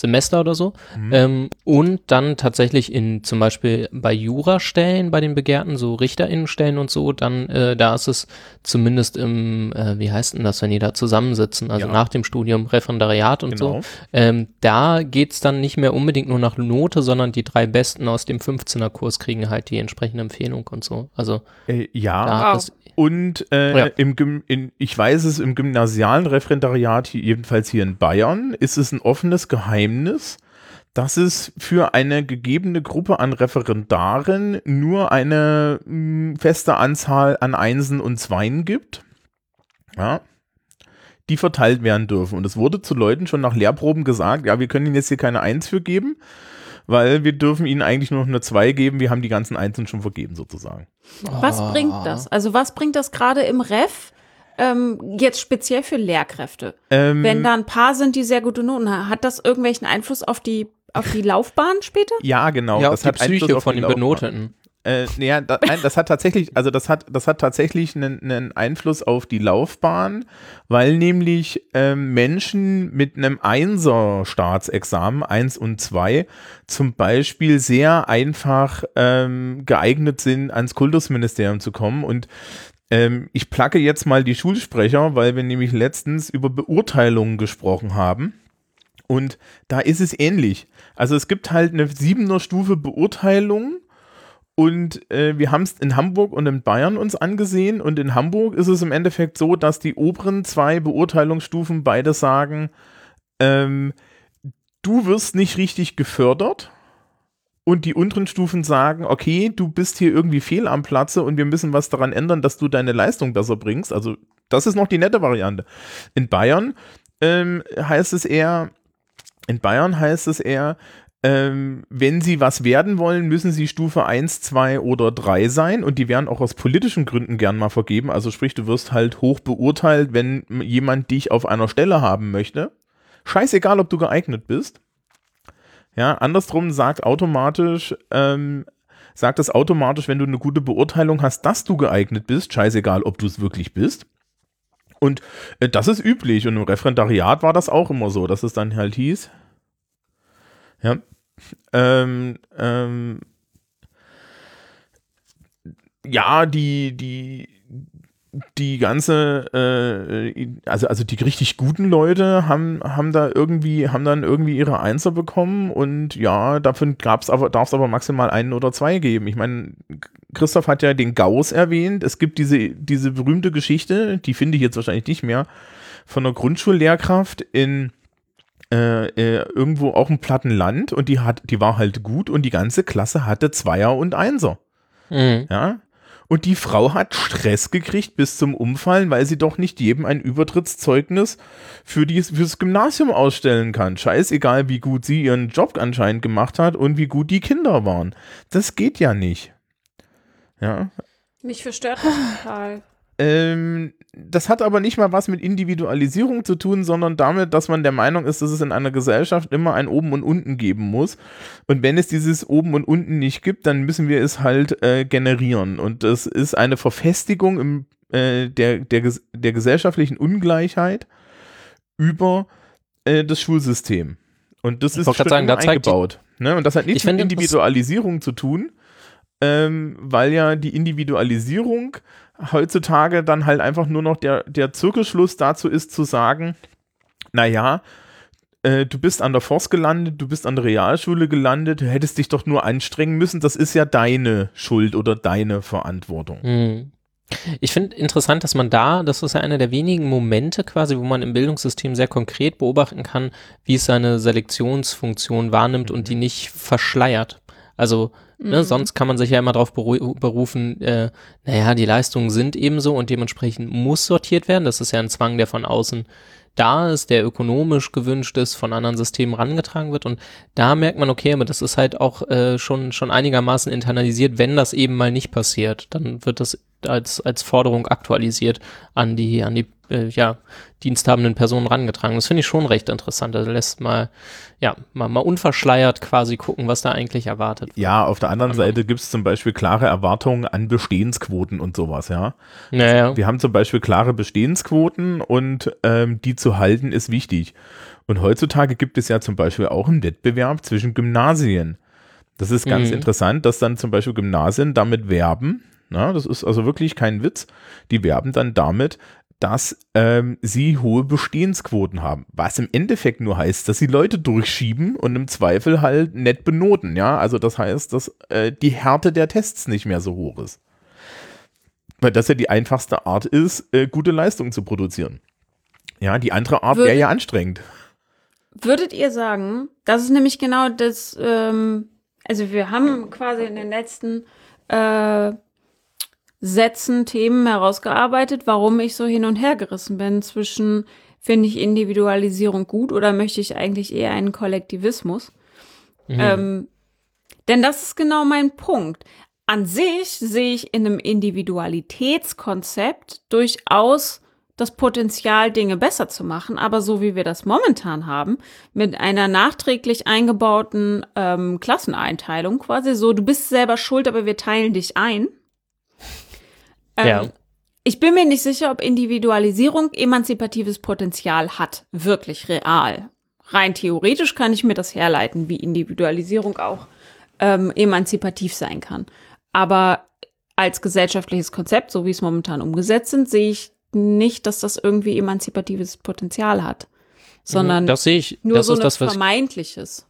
Semester oder so. Mhm. Ähm, und dann tatsächlich in zum Beispiel bei Jurastellen, bei den Begehrten, so RichterInnenstellen und so, dann äh, da ist es zumindest im, äh, wie heißt denn das, wenn die da zusammensitzen, also ja. nach dem Studium Referendariat und genau. so. Ähm, da geht's dann nicht mehr unbedingt nur nach Note, sondern die drei Besten aus dem 15er-Kurs kriegen halt die entsprechende Empfehlung und so. Also äh, ja, wow. Und äh, ja. im Gym in, ich weiß es, im gymnasialen Referendariat, jedenfalls hier in Bayern, ist es ein offenes Geheimnis, dass es für eine gegebene Gruppe an Referendaren nur eine mh, hm, feste Anzahl an Einsen und Zweien gibt. Ja. die verteilt werden dürfen. Und es wurde zu Leuten schon nach Lehrproben gesagt, ja, wir können ihnen jetzt hier keine Eins für geben, weil wir dürfen ihnen eigentlich nur noch eine Zwei geben, wir haben die ganzen Einsen schon vergeben sozusagen. Was bringt das? Also was bringt das gerade im Ref? Ähm, jetzt speziell für Lehrkräfte. Ähm, Wenn da ein paar sind, die sehr gute Noten haben, hat das irgendwelchen Einfluss auf die, auf die Laufbahn später? ja, genau. ja, das auf die hat Einfluss Psyche auf von die den Laufbahn. Benoteten. Äh, naja, da, nein, das hat tatsächlich, also das hat, das hat tatsächlich einen, einen Einfluss auf die Laufbahn, weil nämlich ähm, Menschen mit einem Einser-Staatsexamen, eins und zwei, zum Beispiel sehr einfach ähm, geeignet sind, ans Kultusministerium zu kommen. Und ähm, ich placke jetzt mal die Schulsprecher, weil wir nämlich letztens über Beurteilungen gesprochen haben. Und da ist es ähnlich. Also es gibt halt eine siebener Stufe Beurteilung und äh, wir haben es in Hamburg und in Bayern uns angesehen. Und in Hamburg ist es im Endeffekt so, dass die oberen zwei Beurteilungsstufen beide sagen, ähm, du wirst nicht richtig gefördert. Und die unteren Stufen sagen, okay, du bist hier irgendwie fehl am Platze und wir müssen was daran ändern, dass du deine Leistung besser bringst. Also das ist noch die nette Variante. In Bayern ähm, heißt es eher, in Bayern heißt es eher, ähm, wenn sie was werden wollen, müssen sie Stufe 1, 2 oder 3 sein und die werden auch aus politischen Gründen gern mal vergeben. Also sprich, du wirst halt hoch beurteilt, wenn jemand dich auf einer Stelle haben möchte. Scheißegal, ob du geeignet bist. Ja, andersrum sagt automatisch, ähm, sagt es automatisch, wenn du eine gute Beurteilung hast, dass du geeignet bist, scheißegal, ob du es wirklich bist. Und äh, das ist üblich und im Referendariat war das auch immer so, dass es dann halt hieß, ja, ähm, ähm, ja, die, die, die ganze, äh, also, also die richtig guten Leute haben, haben da irgendwie, haben dann irgendwie ihre Einser bekommen und ja, davon gab's aber, darf es aber maximal einen oder zwei geben. Ich meine, Christoph hat ja den Gauss erwähnt. Es gibt diese, diese berühmte Geschichte, die finde ich jetzt wahrscheinlich nicht mehr, von einer Grundschullehrkraft in äh, äh, irgendwo auch im platten Land und die hat, die war halt gut und die ganze Klasse hatte Zweier und Einser. Mhm. Ja. Und die Frau hat Stress gekriegt bis zum Umfallen, weil sie doch nicht jedem ein Übertrittszeugnis für die, fürs Gymnasium ausstellen kann. Scheißegal, wie gut sie ihren Job anscheinend gemacht hat und wie gut die Kinder waren. Das geht ja nicht. Ja. Mich verstört das total. Ähm, das hat aber nicht mal was mit Individualisierung zu tun, sondern damit, dass man der Meinung ist, dass es in einer Gesellschaft immer ein Oben und Unten geben muss. Und wenn es dieses Oben und Unten nicht gibt, dann müssen wir es halt äh, generieren. Und das ist eine Verfestigung im, äh, der, der, der gesellschaftlichen Ungleichheit über äh, das Schulsystem. Und das ist schon sagen, da die- eingebaut. Ne? Und das hat Ich nichts mit Individualisierung zu tun, ähm, weil ja die Individualisierung heutzutage dann halt einfach nur noch der, der Zirkelschluss dazu ist, zu sagen, naja, äh, du bist an der Forst gelandet, du bist an der Realschule gelandet, du hättest dich doch nur anstrengen müssen, das ist ja deine Schuld oder deine Verantwortung. Mhm. Ich finde interessant, dass man da, das ist ja einer der wenigen Momente quasi, wo man im Bildungssystem sehr konkret beobachten kann, wie es seine Selektionsfunktion wahrnimmt und die nicht verschleiert. Also ne, sonst kann man sich ja immer darauf beru berufen, äh, naja, die Leistungen sind ebenso und dementsprechend muss sortiert werden. Das ist ja ein Zwang, der von außen da ist, der ökonomisch gewünscht ist, von anderen Systemen rangetragen wird. Und da merkt man, okay, aber das ist halt auch äh, schon, schon einigermaßen internalisiert, wenn das eben mal nicht passiert. Dann wird das als, als Forderung aktualisiert an die, an die äh, ja, diensthabenden Personen rangetragen. Das finde ich schon recht interessant. Also lässt mal, ja, mal, mal unverschleiert quasi gucken, was da eigentlich erwartet wird. Ja, auf der anderen Seite gibt es zum Beispiel klare Erwartungen an Bestehensquoten und sowas, ja. Naja, Wir haben zum Beispiel klare Bestehensquoten und ähm, die zu halten ist wichtig. Und heutzutage gibt es ja zum Beispiel auch einen Wettbewerb zwischen Gymnasien. Das ist ganz Mhm. interessant, dass dann zum Beispiel Gymnasien damit werben, na, das ist also wirklich kein Witz, die werben dann damit, dass ähm, sie hohe Bestehensquoten haben. Was im Endeffekt nur heißt, dass sie Leute durchschieben und im Zweifel halt nett benoten, ja. Also das heißt, dass äh, die Härte der Tests nicht mehr so hoch ist. Weil das ja die einfachste Art ist, äh, gute Leistung zu produzieren. Ja, die andere Art wäre ja anstrengend. Würdet ihr sagen, das ist nämlich genau das, ähm, also wir haben quasi in den letzten äh, Sätzen Themen herausgearbeitet, warum ich so hin und her gerissen bin zwischen finde ich Individualisierung gut oder möchte ich eigentlich eher einen Kollektivismus? Mhm. Ähm, denn das ist genau mein Punkt. An sich sehe ich in einem Individualitätskonzept durchaus das Potenzial, Dinge besser zu machen. Aber so wie wir das momentan haben, mit einer nachträglich eingebauten ähm, Klasseneinteilung, quasi so, du bist selber schuld, aber wir teilen dich ein. Ähm, ja. Ich bin mir nicht sicher, ob Individualisierung emanzipatives Potenzial hat, wirklich real. Rein theoretisch kann ich mir das herleiten, wie Individualisierung auch ähm, emanzipativ sein kann. Aber als gesellschaftliches Konzept, so wie es momentan umgesetzt sind, sehe ich nicht, dass das irgendwie emanzipatives Potenzial hat, sondern das sehe ich, nur das so ist das, was vermeintliches.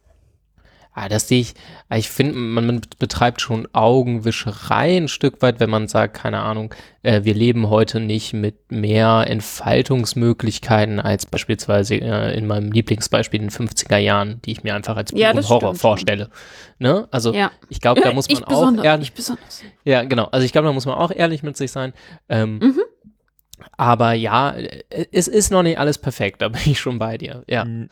Ah, das sehe ich, ah, ich finde, man, betreibt schon Augenwischerei ein Stück weit, wenn man sagt, keine Ahnung, äh, wir leben heute nicht mit mehr Entfaltungsmöglichkeiten als beispielsweise äh, in meinem Lieblingsbeispiel in den 50er Jahren, die ich mir einfach als ja, Horror vorstelle. Ne? Also ja. ich glaube, da muss man auch ehrlich. Ja, genau. Also ich glaube, da muss man auch ehrlich mit sich sein. Ähm, mhm. Aber ja, es ist noch nicht alles perfekt, da bin ich schon bei dir. Ja. Mhm.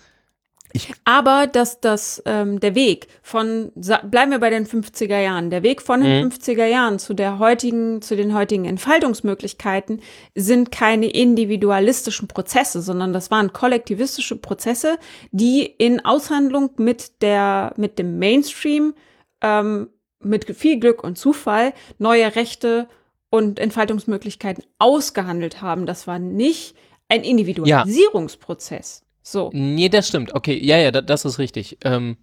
Ich Aber dass das, ähm, der Weg von, bleiben wir bei den 50er Jahren, der Weg von den mhm. 50er Jahren zu der heutigen, zu den heutigen Entfaltungsmöglichkeiten sind keine individualistischen Prozesse, sondern das waren kollektivistische Prozesse, die in Aushandlung mit der, mit dem Mainstream, ähm, mit viel Glück und Zufall neue Rechte und Entfaltungsmöglichkeiten ausgehandelt haben. Das war nicht ein Individualisierungsprozess. Ja. So. Nee, das stimmt. Okay, ja, ja, das, das ist richtig. Ähm,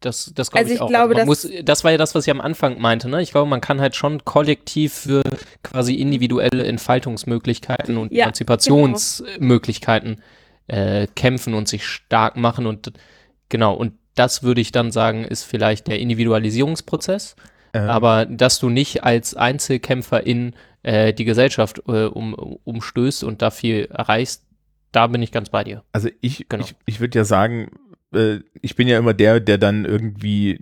das, das glaube also ich, ich auch. Glaube, also muss, das war ja das, was ich am Anfang meinte. Ne? Ich glaube, man kann halt schon kollektiv für quasi individuelle Entfaltungsmöglichkeiten und ja, Emanzipationsmöglichkeiten genau. äh, kämpfen und sich stark machen. Und genau, und das würde ich dann sagen, ist vielleicht der Individualisierungsprozess. Ähm. Aber dass du nicht als Einzelkämpfer in äh, die Gesellschaft äh, um, umstößt und da viel erreichst, da bin ich ganz bei dir. Also ich, genau. ich, ich würde ja sagen, äh, ich bin ja immer der, der dann irgendwie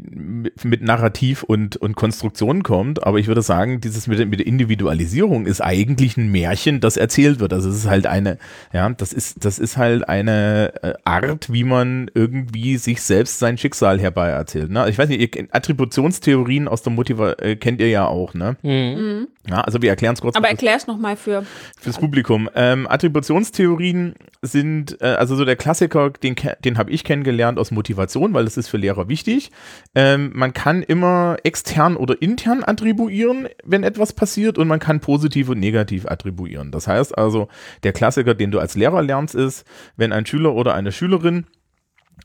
mit Narrativ und, und Konstruktion kommt, aber ich würde sagen, dieses mit, mit der Individualisierung ist eigentlich ein Märchen, das erzählt wird. Also es ist halt eine, ja, das ist, das ist halt eine äh, Art, wie man irgendwie sich selbst sein Schicksal herbei erzählt. Ne? Ich weiß nicht, ihr, Attributionstheorien aus der Motiva äh, kennt ihr ja auch, ne? Mhm. Ja, also wir erklären es kurz. Aber erklär es nochmal für fürs Publikum. Ähm, Attributionstheorien sind, äh, also so der Klassiker, den, den habe ich kennengelernt aus Motivation, weil das ist für Lehrer wichtig. Ähm, man kann immer extern oder intern attribuieren, wenn etwas passiert und man kann positiv und negativ attribuieren. Das heißt also, der Klassiker, den du als Lehrer lernst, ist, wenn ein Schüler oder eine Schülerin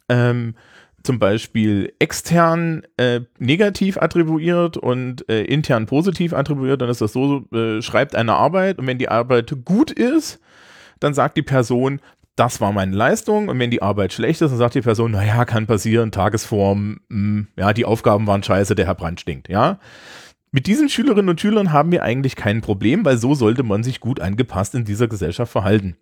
ähm, zum Beispiel extern äh, negativ attribuiert und äh, intern positiv attribuiert, dann ist das so, äh, schreibt eine Arbeit und wenn die Arbeit gut ist, dann sagt die Person, das war meine Leistung und wenn die Arbeit schlecht ist, dann sagt die Person, naja, kann passieren, Tagesform, mh, hm, ja, die Aufgaben waren scheiße, der Herr Brand stinkt, ja. Mit diesen Schülerinnen und Schülern haben wir eigentlich kein Problem, weil so sollte man sich gut angepasst in dieser Gesellschaft verhalten.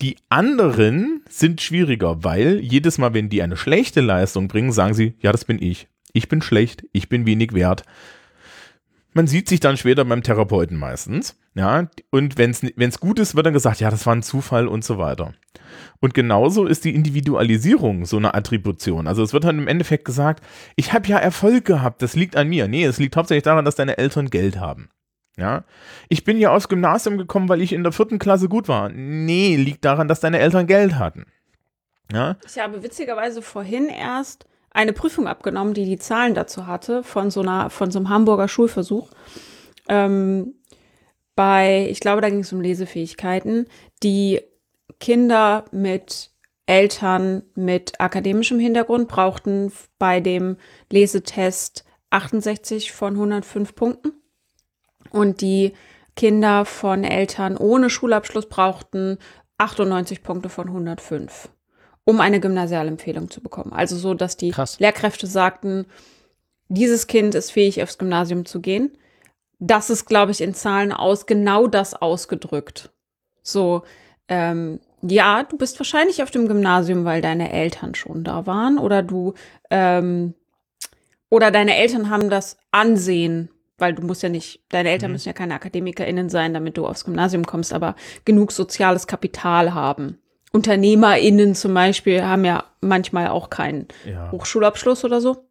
Die anderen sind schwieriger, weil jedes Mal, wenn die eine schlechte Leistung bringen, sagen sie, ja, das bin ich. Ich bin schlecht, ich bin wenig wert. Man sieht sich dann später beim Therapeuten meistens. Ja, und wenn es gut ist, wird dann gesagt, ja, das war ein Zufall und so weiter. Und genauso ist die Individualisierung so eine Attribution. Also es wird dann im Endeffekt gesagt, ich habe ja Erfolg gehabt, das liegt an mir. Nee, es liegt hauptsächlich daran, dass deine Eltern Geld haben. Ja, ich bin ja aufs Gymnasium gekommen, weil ich in der vierten Klasse gut war. Nee, liegt daran, dass deine Eltern Geld hatten. Ja. Ich habe witzigerweise vorhin erst eine Prüfung abgenommen, die die Zahlen dazu hatte, von so, einer, von so einem Hamburger Schulversuch. Ähm, bei, ich glaube, da ging es um Lesefähigkeiten, die Kinder mit Eltern mit akademischem Hintergrund brauchten bei dem Lesetest 68 von 105 Punkten. Und die Kinder von Eltern ohne Schulabschluss brauchten 98 Punkte von 105, um eine Gymnasialempfehlung zu bekommen. Also so, dass die Krass. Lehrkräfte sagten, dieses Kind ist fähig, aufs Gymnasium zu gehen. Das ist, glaube ich, in Zahlen aus genau das ausgedrückt. So, ähm, ja, du bist wahrscheinlich auf dem Gymnasium, weil deine Eltern schon da waren oder du ähm, oder deine Eltern haben das Ansehen weil du musst ja nicht, deine Eltern mhm. müssen ja keine AkademikerInnen sein, damit du aufs Gymnasium kommst, aber genug soziales Kapital haben. UnternehmerInnen zum Beispiel haben ja manchmal auch keinen Ja. Hochschulabschluss oder so.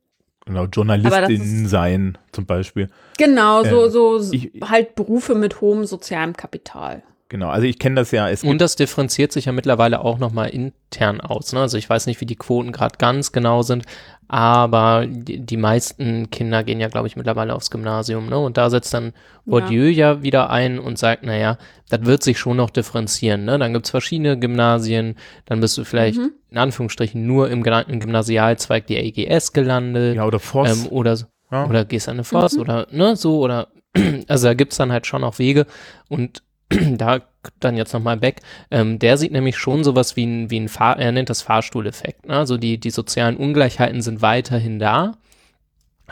Genau, Aber Journalistin das sein zum Beispiel. Genau, so, Ähm, so ich- halt Berufe mit hohem sozialem Kapital. Genau, also ich kenne das ja. Es Und gibt, das differenziert sich ja mittlerweile auch nochmal intern aus. Ne? Also ich weiß nicht, wie die Quoten gerade ganz genau sind, aber die, die meisten Kinder gehen ja, glaube ich, mittlerweile aufs Gymnasium. Ne? Und da setzt dann Bourdieu ja. wieder ein und sagt, naja, das wird sich schon noch differenzieren. Ne? Dann gibt's verschiedene Gymnasien, dann bist du vielleicht Mhm. in Anführungsstrichen nur im, im Gymnasialzweig der EGS gelandet. ja, oder Voss. Ähm, oder, ja. oder gehst an eine Forst Mhm. oder ne, so oder also da gibt's dann halt schon auch Wege und da dann jetzt nochmal Beck, ähm, der sieht nämlich schon sowas wie ein, wie ein Fahr er nennt das Fahrstuhleffekt. Ne? Also die, die sozialen Ungleichheiten sind weiterhin da,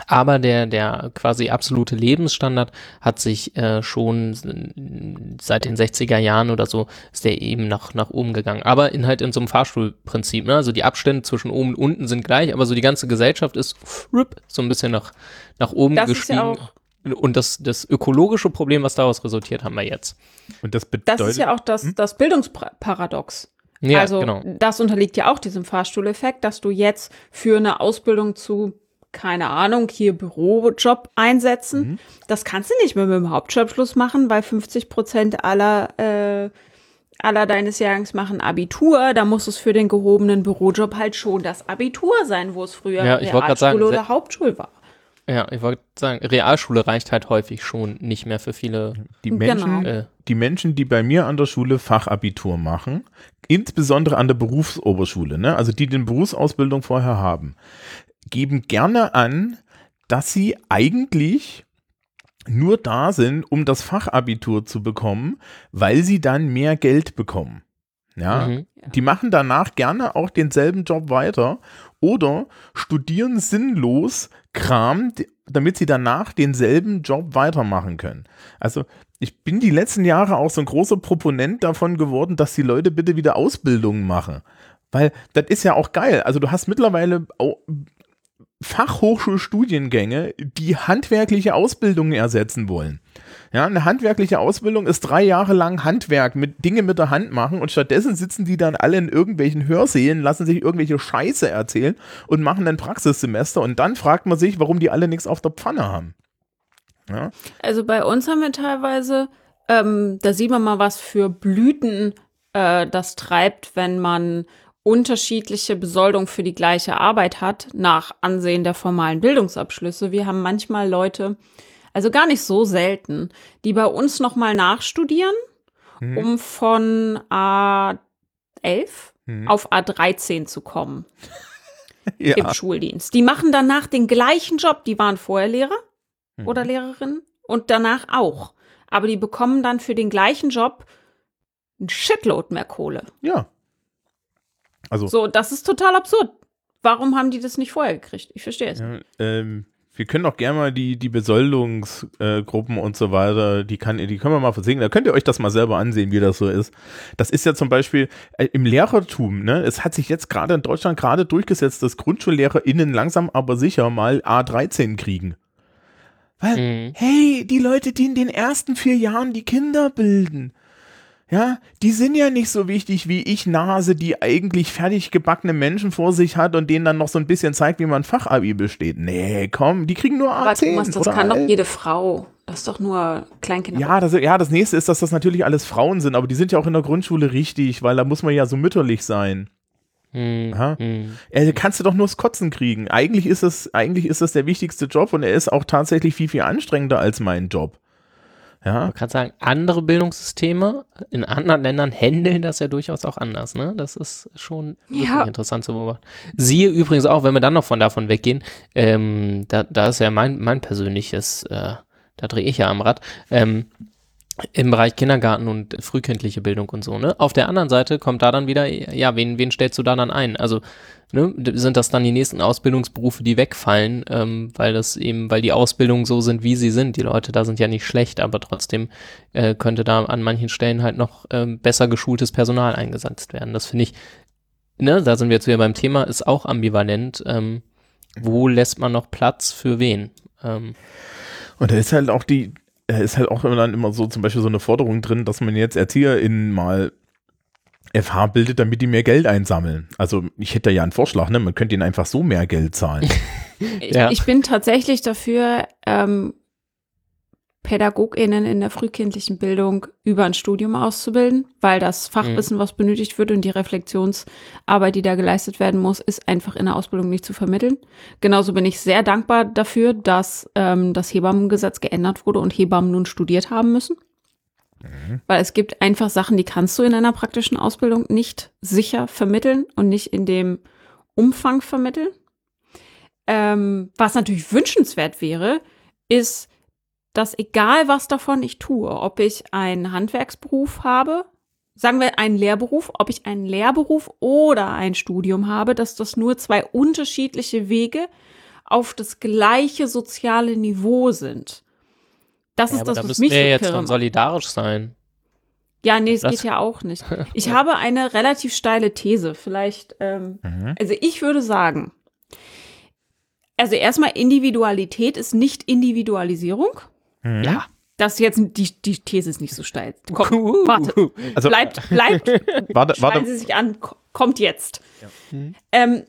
aber der, der quasi absolute Lebensstandard hat sich äh, schon seit den 60er Jahren oder so, ist der eben nach, nach oben gegangen. Aber in halt in so einem Fahrstuhlprinzip, ne? Also die Abstände zwischen oben und unten sind gleich, aber so die ganze Gesellschaft ist frupp, so ein bisschen nach, nach oben Das ist gestiegen. ja auch, und das, das ökologische Problem, was daraus resultiert, haben wir jetzt. und das das bedeutet, ist ja auch das, das Bildungsparadox. Ja, also genau. das unterliegt ja auch diesem Fahrstuhleffekt, dass du jetzt für eine Ausbildung zu, keine Ahnung, hier Bürojob einsetzen, Mhm. das kannst du nicht mehr mit dem Hauptschulabschluss machen, weil 50 Prozent aller, äh, aller deines Jahrgangs machen Abitur. Da muss es für den gehobenen Bürojob halt schon das Abitur sein, wo es früher Ja, ich wollte grad sagen, oder Hauptschule war. Ja, ich wollte sagen, Realschule reicht halt häufig schon nicht mehr für viele. die Menschen, Genau. Äh, die Menschen, die bei mir an der Schule Fachabitur machen, insbesondere an der Berufsoberschule, ne, also die den Berufsausbildung vorher haben, geben gerne an, dass sie eigentlich nur da sind, um das Fachabitur zu bekommen, weil sie dann mehr Geld bekommen. Ja, mhm. die machen danach gerne auch denselben Job weiter oder studieren sinnlos Kram, damit sie danach denselben Job weitermachen können. Also ich bin die letzten Jahre auch so ein großer Proponent davon geworden, dass die Leute bitte wieder Ausbildungen machen. Weil das ist ja auch geil. Also du hast mittlerweile Fachhochschulstudiengänge, die handwerkliche Ausbildungen ersetzen wollen. Ja, eine handwerkliche Ausbildung ist drei Jahre lang Handwerk mit Dinge mit der Hand machen und stattdessen sitzen die dann alle in irgendwelchen Hörsälen, lassen sich irgendwelche Scheiße erzählen und machen ein Praxissemester und dann fragt man sich, warum die alle nichts auf der Pfanne haben. Ja, Also bei uns haben wir teilweise, ähm, da sieht man mal, was für Blüten äh, das treibt, wenn man unterschiedliche Besoldung für die gleiche Arbeit hat, nach Ansehen der formalen Bildungsabschlüsse. Wir haben manchmal Leute, also gar nicht so selten, die bei uns nochmal nachstudieren, Mhm. um von A11 Mhm. auf A13 zu kommen ja. im Schuldienst. Die machen danach den gleichen Job. Die waren vorher Lehrer Mhm. oder Lehrerin und danach auch. Aber die bekommen dann für den gleichen Job ein Shitload mehr Kohle. ja. Also So, das ist total absurd. Warum haben die das nicht vorher gekriegt? Ich verstehe es. Ja, ähm, wir können auch gerne mal die, die Besoldungsgruppen und so weiter, die, kann, die können wir mal versinken. Da könnt ihr euch das mal selber ansehen, wie das so ist. Das ist ja zum Beispiel äh, im Lehrertum, ne? Es hat sich jetzt gerade in Deutschland gerade durchgesetzt, dass GrundschullehrerInnen langsam aber sicher mal A13 kriegen. Weil, Mhm. hey, die Leute, die in den ersten vier Jahren die Kinder bilden, ja, die sind ja nicht so wichtig wie ich Nase, die eigentlich fertig gebackene Menschen vor sich hat und denen dann noch so ein bisschen zeigt, wie man Fachabi besteht. Nee, komm, die kriegen nur Aber A10 Thomas, das oder kann doch A11. jede Frau. Das ist doch nur Kleinkinder. Ja das, ja, das nächste ist, dass das natürlich alles Frauen sind, aber die sind ja auch in der Grundschule richtig, weil da muss man ja so mütterlich sein. Aha. Mhm. Äh, kannst du doch nur das Kotzen kriegen. Eigentlich ist das, eigentlich ist das der wichtigste Job und er ist auch tatsächlich viel, viel anstrengender als mein Job. Ja, Man kann sagen, andere Bildungssysteme in anderen Ländern handeln das ja durchaus auch anders. Ne? Das ist schon Ja. interessant zu beobachten. Siehe übrigens auch, wenn wir dann noch von davon weggehen, ähm, da, da ist ja mein, mein persönliches, äh, da drehe ich ja am Rad, ähm, im Bereich Kindergarten und frühkindliche Bildung und so, ne? Auf der anderen Seite kommt da dann wieder, ja, wen, wen stellst du da dann ein? Also, ne, sind das dann die nächsten Ausbildungsberufe, die wegfallen, ähm, weil das eben, weil die Ausbildungen so sind, wie sie sind. Die Leute da sind ja nicht schlecht, aber trotzdem äh, könnte da an manchen Stellen halt noch ähm, besser geschultes Personal eingesetzt werden. Das finde ich, ne, da sind wir jetzt wieder beim Thema, ist auch ambivalent. Ähm, wo lässt man noch Platz für wen? Ähm, Und da ist halt auch die, ist halt auch immer dann immer so zum Beispiel so eine Forderung drin, dass man jetzt ErzieherInnen mal FH bildet, damit die mehr Geld einsammeln. Also ich hätte ja einen Vorschlag, ne? Man könnte ihnen einfach so mehr Geld zahlen. ich, ja. ich bin tatsächlich dafür, ähm, PädagogInnen in der frühkindlichen Bildung über ein Studium auszubilden, weil das Fachwissen, mhm. was benötigt wird und die Reflexionsarbeit, die da geleistet werden muss, ist einfach in der Ausbildung nicht zu vermitteln. Genauso bin ich sehr dankbar dafür, dass ähm, das Hebammengesetz geändert wurde und Hebammen nun studiert haben müssen. Mhm. Weil es gibt einfach Sachen, die kannst du in einer praktischen Ausbildung nicht sicher vermitteln und nicht in dem Umfang vermitteln. Ähm, was natürlich wünschenswert wäre, ist, dass egal was davon ich tue, ob ich einen Handwerksberuf habe, sagen wir einen Lehrberuf, ob ich einen Lehrberuf oder ein Studium habe, dass das nur zwei unterschiedliche Wege auf das gleiche soziale Niveau sind. Das ja, ist das, da was mich wir jetzt schon solidarisch sein. Ja, nee, es das geht ja auch nicht. Ich habe eine relativ steile These. Vielleicht, ähm, mhm. also ich würde sagen, also erstmal Individualität ist nicht Individualisierung. Mhm. Ja. Das ist jetzt, die, die These ist nicht so steil. Komm, uh, warte. Also, bleibt, bleibt. warte, warte. Sie sich an, kommt jetzt. Ja. Mhm. Ähm,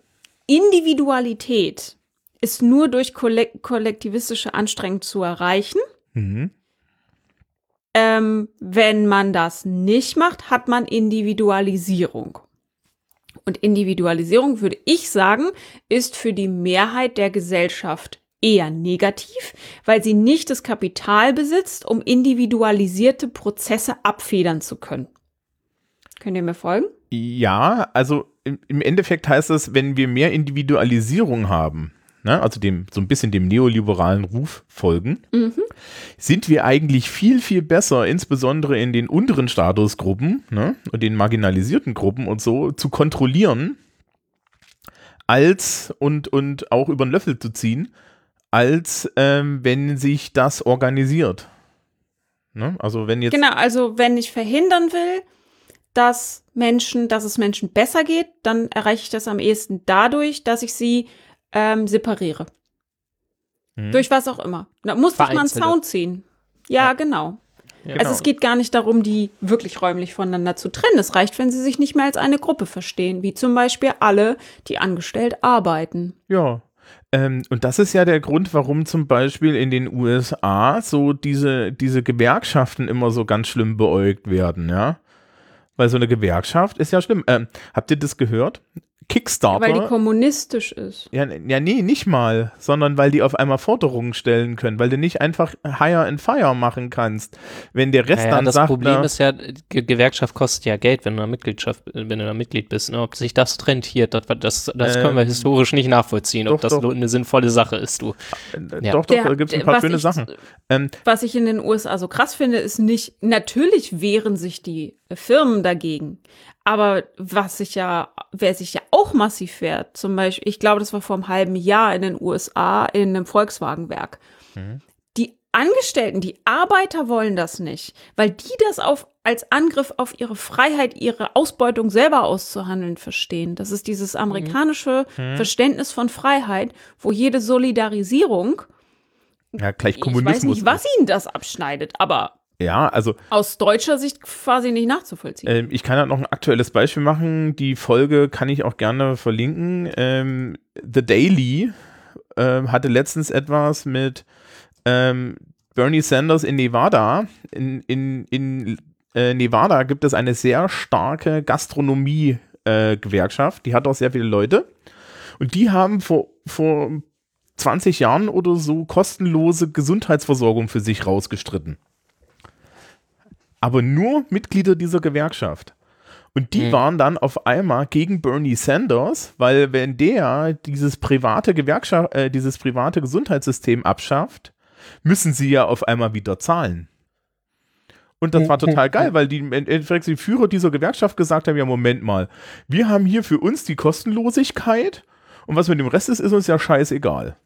Individualität ist nur durch kollektivistische Anstrengung zu erreichen. Mhm. Ähm, wenn man das nicht macht, hat man Individualisierung. Und Individualisierung, würde ich sagen, ist für die Mehrheit der Gesellschaft eher negativ, weil sie nicht das Kapital besitzt, um individualisierte Prozesse abfedern zu können. Könnt ihr mir folgen? Ja, also im Endeffekt heißt das, wenn wir mehr Individualisierung haben, ne, also dem so ein bisschen dem neoliberalen Ruf folgen, mhm. sind wir eigentlich viel, viel besser, insbesondere in den unteren Statusgruppen ne, und den marginalisierten Gruppen und so, zu kontrollieren, als und, und auch über den Löffel zu ziehen, als ähm, wenn sich das organisiert. Ne? Also wenn jetzt. Genau, also wenn ich verhindern will, dass Menschen, dass es Menschen besser geht, dann erreiche ich das am ehesten dadurch, dass ich sie ähm, separiere. Hm. Durch was auch immer. Da muss ich mal einen Sound ziehen. Ja, ja. genau. Ja, also genau. es geht gar nicht darum, die wirklich räumlich voneinander zu trennen. Es reicht, wenn sie sich nicht mehr als eine Gruppe verstehen, wie zum Beispiel alle, die angestellt arbeiten. Ja, ähm, und das ist ja der Grund, warum zum Beispiel in den USA so diese, diese Gewerkschaften immer so ganz schlimm beäugt werden, ja. Weil so eine Gewerkschaft ist ja schlimm. Ähm, habt ihr das gehört? Kickstarter. Weil die kommunistisch ist. Ja, ja, nee, nicht mal, sondern weil die auf einmal Forderungen stellen können, weil du nicht einfach Hire and Fire machen kannst. Wenn der Rest naja, dann das sagt. Das Problem ist ja, Ge Gewerkschaft kostet ja Geld, wenn du da Mitgliedschaft, wenn du da Mitglied bist. Ne? Ob sich das rentiert, das, das, das ähm, können wir historisch nicht nachvollziehen, doch, ob das doch. eine sinnvolle Sache ist, du. Äh, ja. Doch, doch, da gibt es ein paar schöne ich, Sachen. Ähm, was ich in den USA so krass finde, ist nicht, natürlich wehren sich die Firmen dagegen. Aber was sich ja, wer sich ja auch massiv wehrt, zum Beispiel, ich glaube, das war vor einem halben Jahr in den USA in einem Volkswagenwerk. Mhm. Die Angestellten, die Arbeiter wollen das nicht, weil die das auf, als Angriff auf ihre Freiheit, ihre Ausbeutung selber auszuhandeln verstehen. Das ist dieses amerikanische mhm. Verständnis von Freiheit, wo jede Solidarisierung ja, gleich Kommunismus. Ich weiß nicht, was ihnen das abschneidet, aber ja, also. Aus deutscher Sicht quasi nicht nachzuvollziehen. Ähm, ich kann halt noch ein aktuelles Beispiel machen. Die Folge kann ich auch gerne verlinken. Ähm, The Daily ähm, hatte letztens etwas mit ähm, Bernie Sanders in Nevada. In, in, in äh, Nevada gibt es eine sehr starke Gastronomie-Gewerkschaft. Äh, die hat auch sehr viele Leute. Und die haben vor, vor 20 Jahren oder so kostenlose Gesundheitsversorgung für sich rausgestritten aber nur Mitglieder dieser Gewerkschaft. Und die mhm. waren dann auf einmal gegen Bernie Sanders, weil wenn der dieses private Gewerkschaft, äh, dieses private Gesundheitssystem abschafft, müssen sie ja auf einmal wieder zahlen. Und das war total geil, weil die die Führer dieser Gewerkschaft gesagt haben: Ja, Moment mal, wir haben hier für uns die Kostenlosigkeit und was mit dem Rest ist, ist uns ja scheißegal.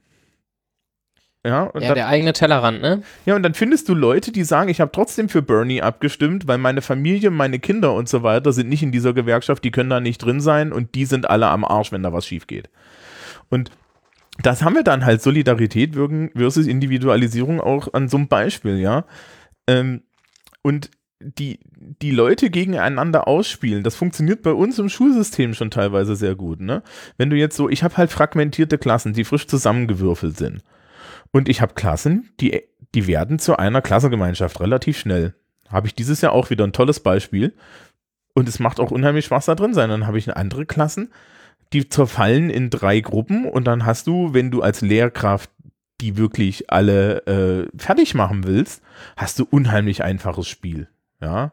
Ja, und ja dann, der eigene Tellerrand, ne? Ja, und dann findest du Leute, die sagen, ich habe trotzdem für Bernie abgestimmt, weil meine Familie, meine Kinder und so weiter sind nicht in dieser Gewerkschaft, die können da nicht drin sein und die sind alle am Arsch, wenn da was schief geht. Und das haben wir dann halt Solidarität versus Individualisierung auch an so einem Beispiel, ja. Ähm, und die, die Leute gegeneinander ausspielen, das funktioniert bei uns im Schulsystem schon teilweise sehr gut. Ne? Wenn du jetzt so, ich habe halt fragmentierte Klassen, die frisch zusammengewürfelt sind. Und ich habe Klassen, die, die werden zu einer Klassengemeinschaft relativ schnell. Habe ich dieses Jahr auch wieder ein tolles Beispiel. Und es macht auch unheimlich Spaß da drin sein. Dann habe ich andere Klassen, die zerfallen in drei Gruppen und dann hast du, wenn du als Lehrkraft die wirklich alle äh, fertig machen willst, hast du unheimlich einfaches Spiel. Ja,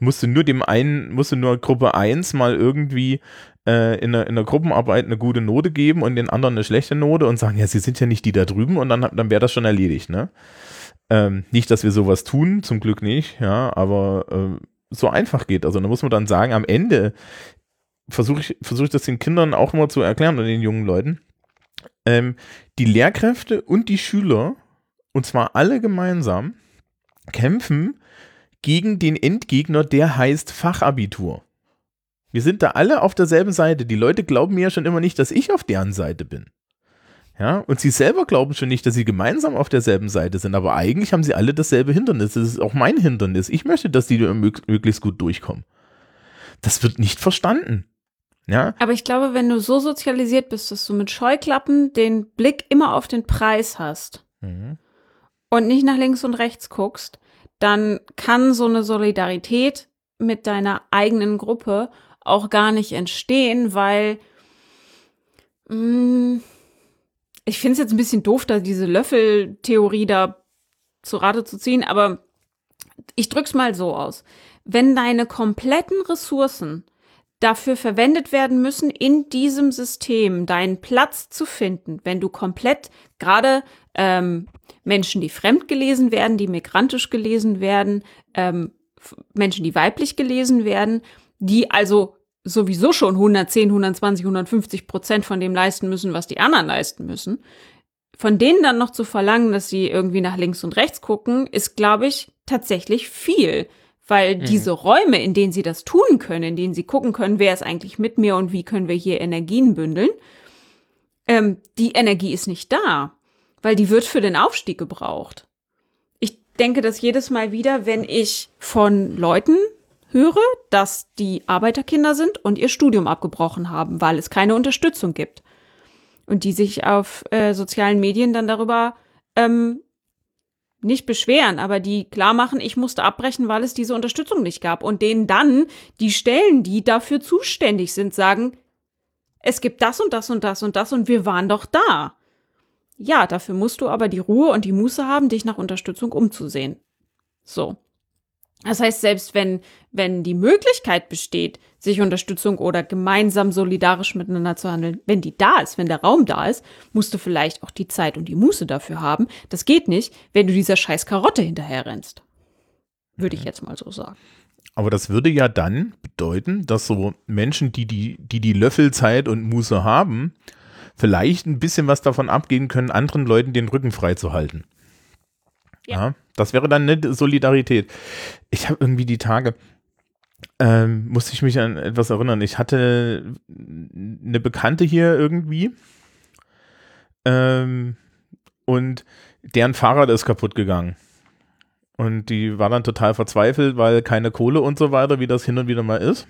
musst du nur dem einen, musst du nur Gruppe 1 mal irgendwie äh, in, der, in der Gruppenarbeit eine gute Note geben und den anderen eine schlechte Note und sagen, ja, sie sind ja nicht die da drüben und dann, dann wäre das schon erledigt, ne? Ähm, nicht, dass wir sowas tun, zum Glück nicht, ja, aber äh, so einfach geht. Also da muss man dann sagen, am Ende versuche ich, versuche ich das den Kindern auch immer zu erklären und den jungen Leuten. Ähm, die Lehrkräfte und die Schüler, und zwar alle gemeinsam, kämpfen gegen den Endgegner, der heißt Fachabitur. Wir sind da alle auf derselben Seite. Die Leute glauben mir ja schon immer nicht, dass ich auf deren Seite bin. Ja, und sie selber glauben schon nicht, dass sie gemeinsam auf derselben Seite sind, aber eigentlich haben sie alle dasselbe Hindernis. Das ist auch mein Hindernis. Ich möchte, dass die möglichst gut durchkommen. Das wird nicht verstanden. Ja. Aber ich glaube, wenn du so sozialisiert bist, dass du mit Scheuklappen den Blick immer auf den Preis hast mhm. und nicht nach links und rechts guckst, dann kann so eine Solidarität mit deiner eigenen Gruppe auch gar nicht entstehen, weil mh, mm, ich finde es jetzt ein bisschen doof, da diese Löffeltheorie da zu Rate zu ziehen, aber ich drück's mal so aus. Wenn deine kompletten Ressourcen dafür verwendet werden müssen, in diesem System deinen Platz zu finden, wenn du komplett gerade ähm, Menschen, die fremd gelesen werden, die migrantisch gelesen werden, ähm, Menschen, die weiblich gelesen werden, die also sowieso schon 110, 120, 150 Prozent von dem leisten müssen, was die anderen leisten müssen. Von denen dann noch zu verlangen, dass sie irgendwie nach links und rechts gucken, ist, glaube ich, tatsächlich viel. Weil mhm. diese Räume, in denen sie das tun können, in denen sie gucken können, wer ist eigentlich mit mir und wie können wir hier Energien bündeln, ähm, die Energie ist nicht da weil die wird für den Aufstieg gebraucht. Ich denke das jedes Mal wieder, wenn ich von Leuten höre, dass die Arbeiterkinder sind und ihr Studium abgebrochen haben, weil es keine Unterstützung gibt. Und die sich auf äh, sozialen Medien dann darüber ähm, nicht beschweren, aber die klar machen, ich musste abbrechen, weil es diese Unterstützung nicht gab. Und denen dann die Stellen, die dafür zuständig sind, sagen, es gibt das und das und das und das und wir waren doch da. Ja, dafür musst du aber die Ruhe und die Muße haben, dich nach Unterstützung umzusehen. So. Das heißt, selbst wenn, wenn die Möglichkeit besteht, sich Unterstützung oder gemeinsam solidarisch miteinander zu handeln, wenn die da ist, wenn der Raum da ist, musst du vielleicht auch die Zeit und die Muße dafür haben. Das geht nicht, wenn du dieser scheiß Karotte hinterher rennst. Würde ich mhm. jetzt mal so sagen. Aber das würde ja dann bedeuten, dass so Menschen, die die, die, die Löffelzeit und Muße haben, vielleicht ein bisschen was davon abgehen können, anderen Leuten den Rücken frei zu halten. Ja. ja das wäre dann eine Solidarität. Ich habe irgendwie die Tage, ähm, musste ich mich an etwas erinnern. Ich hatte eine Bekannte hier irgendwie ähm, und deren Fahrrad ist kaputt gegangen. Und die war dann total verzweifelt, weil keine Kohle und so weiter, wie das hin und wieder mal ist.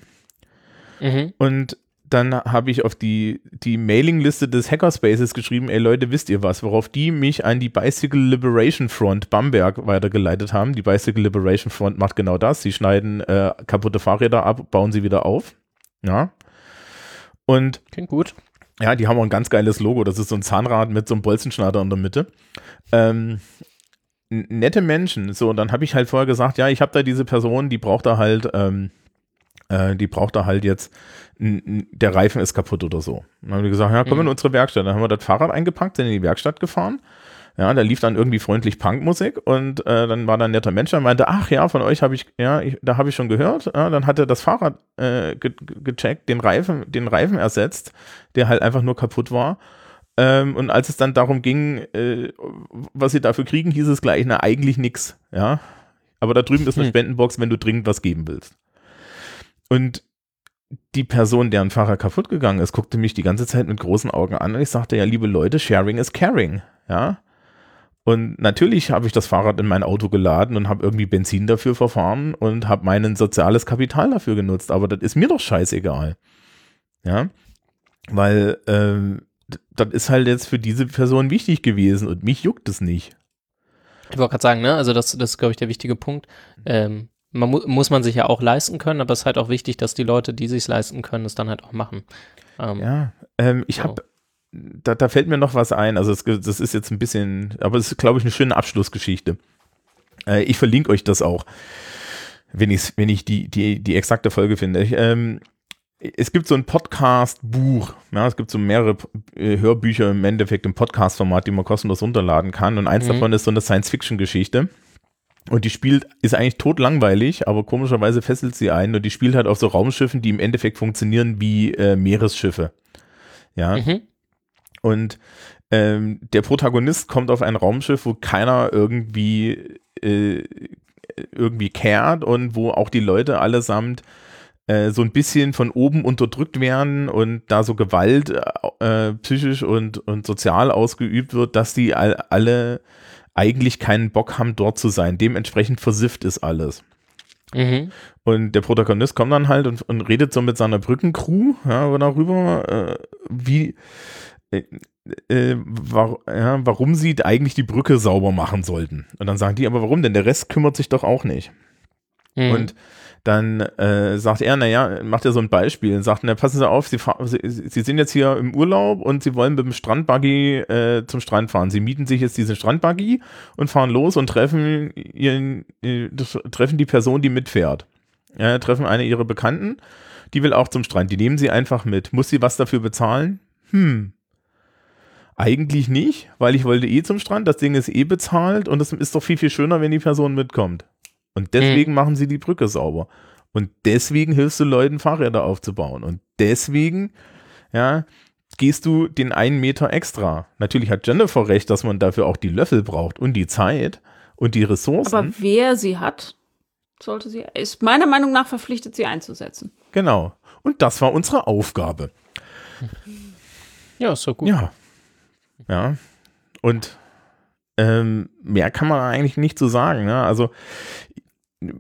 Mhm. Und dann habe ich auf die, die Mailingliste des Hackerspaces geschrieben, ey Leute, wisst ihr was, worauf die mich an die Bicycle Liberation Front Bamberg weitergeleitet haben. Die Bicycle Liberation Front macht genau das. Sie schneiden äh, kaputte Fahrräder ab, bauen sie wieder auf. Ja. Und klingt gut. Ja, die haben auch ein ganz geiles Logo. Das ist so ein Zahnrad mit so einem Bolzenschneider in der Mitte. Ähm, nette Menschen. So, und dann habe ich halt vorher gesagt, ja, ich habe da diese Person, die braucht da halt, ähm, äh, die braucht da halt jetzt der Reifen ist kaputt oder so. Dann haben wir gesagt, ja, komm mhm. in unsere Werkstatt. Dann haben wir das Fahrrad eingepackt, sind in die Werkstatt gefahren. Ja, da lief dann irgendwie freundlich Punkmusik und äh, dann war da ein netter Mensch, der meinte, ach ja, von euch habe ich, ja, ich, da habe ich schon gehört. Ja, dann hat er das Fahrrad äh, ge gecheckt, den Reifen, den Reifen ersetzt, der halt einfach nur kaputt war. Ähm, und als es dann darum ging, äh, was sie dafür kriegen, hieß es gleich, na, eigentlich nix. Ja. Aber da drüben ist eine hm. Spendenbox, wenn du dringend was geben willst. Und die Person, deren Fahrer kaputt gegangen ist, guckte mich die ganze Zeit mit großen Augen an und ich sagte, ja, liebe Leute, sharing is caring, ja. Und natürlich habe ich das Fahrrad in mein Auto geladen und habe irgendwie Benzin dafür verfahren und habe mein soziales Kapital dafür genutzt. Aber das ist mir doch scheißegal. Ja, weil ähm, das ist halt jetzt für diese Person wichtig gewesen und mich juckt es nicht. Ich wollte gerade sagen, ne, also das, das ist, glaube ich, der wichtige Punkt. Ähm, man mu muss man sich ja auch leisten können, aber es ist halt auch wichtig, dass die Leute, die sich leisten können, es dann halt auch machen. Ähm, ja, ähm, ich so. habe, da, da fällt mir noch was ein. Also es, das ist jetzt ein bisschen, aber es ist, glaube ich, eine schöne Abschlussgeschichte. Äh, ich verlinke euch das auch, wenn ich, wenn ich die, die, die exakte Folge finde. Ich, ähm, es gibt so ein Podcast-Buch, ja, es gibt so mehrere äh, Hörbücher im Endeffekt im Podcast-Format, die man kostenlos runterladen kann. Und eins mhm. davon ist so eine Science-Fiction-Geschichte. Und die spielt, ist eigentlich totlangweilig, aber komischerweise fesselt sie ein und die spielt halt auf so Raumschiffen, die im Endeffekt funktionieren wie äh, Meeresschiffe. Ja. Mhm. Und ähm, der Protagonist kommt auf ein Raumschiff, wo keiner irgendwie äh, irgendwie kehrt und wo auch die Leute allesamt äh, so ein bisschen von oben unterdrückt werden und da so Gewalt äh, psychisch und, und sozial ausgeübt wird, dass die all, alle eigentlich keinen Bock haben, dort zu sein. Dementsprechend versifft ist alles. Mhm. Und der Protagonist kommt dann halt und, und redet so mit seiner Brückencrew ja, darüber, äh, wie, äh, äh, war, ja, warum sie eigentlich die Brücke sauber machen sollten. Und dann sagen die, aber warum denn? Der Rest kümmert sich doch auch nicht. Mhm. Und dann äh, sagt er, naja, macht er so ein Beispiel und sagt, na, passen Sie auf, Sie, Sie, Sie sind jetzt hier im Urlaub und Sie wollen mit dem Strandbuggy äh, zum Strand fahren. Sie mieten sich jetzt diesen Strandbuggy und fahren los und treffen, ihren, äh, treffen die Person, die mitfährt. Ja, treffen eine ihrer Bekannten, die will auch zum Strand. Die nehmen sie einfach mit. Muss sie was dafür bezahlen? Hm. Eigentlich nicht, weil ich wollte eh zum Strand, das Ding ist eh bezahlt und es ist doch viel, viel schöner, wenn die Person mitkommt. Und deswegen mhm. machen sie die Brücke sauber. Und deswegen hilfst du Leuten, Fahrräder aufzubauen. Und deswegen, ja, gehst du den einen Meter extra. Natürlich hat Jennifer recht, dass man dafür auch die Löffel braucht und die Zeit und die Ressourcen. Aber wer sie hat, sollte sie, ist meiner Meinung nach verpflichtet, sie einzusetzen. Genau. Und das war unsere Aufgabe. Ja, ist so gut. Ja. Ja. Und ähm, mehr kann man eigentlich nicht so sagen. Ne? Also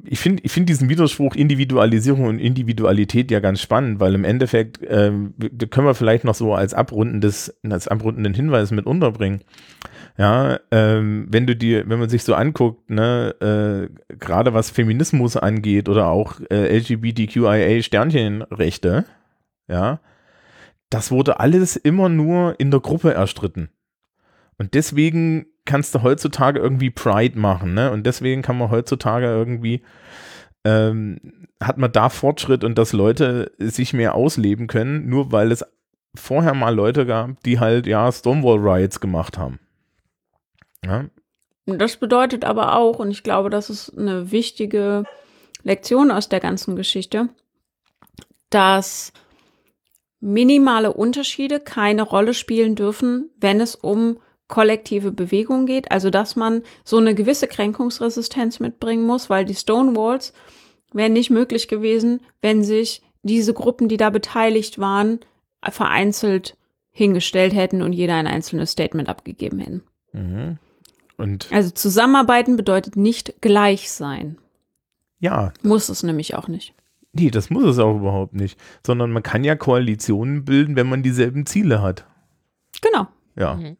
ich finde ich find diesen Widerspruch Individualisierung und Individualität ja ganz spannend, weil im Endeffekt äh, können wir vielleicht noch so als abrundendes, als abrundenden Hinweis mit unterbringen. Ja, ähm, wenn du dir, wenn man sich so anguckt, ne, äh, gerade was Feminismus angeht oder auch äh, LGBTQIA Sternchenrechte, ja, das wurde alles immer nur in der Gruppe erstritten. Und deswegen kannst du heutzutage irgendwie Pride machen, ne? Und deswegen kann man heutzutage irgendwie ähm, hat man da Fortschritt und dass Leute sich mehr ausleben können, nur weil es vorher mal Leute gab, die halt ja Stonewall Riots gemacht haben. Ja. Das bedeutet aber auch, und ich glaube, das ist eine wichtige Lektion aus der ganzen Geschichte, dass minimale Unterschiede keine Rolle spielen dürfen, wenn es um kollektive Bewegung geht, also dass man so eine gewisse Kränkungsresistenz mitbringen muss, weil die Stonewalls wären nicht möglich gewesen, wenn sich diese Gruppen, die da beteiligt waren, vereinzelt hingestellt hätten und jeder ein einzelnes Statement abgegeben hätten. Mhm. Und also zusammenarbeiten bedeutet nicht gleich sein. Ja. Muss es nämlich auch nicht. Nee, das muss es auch überhaupt nicht. Sondern man kann ja Koalitionen bilden, wenn man dieselben Ziele hat. Genau. Ja. Mhm.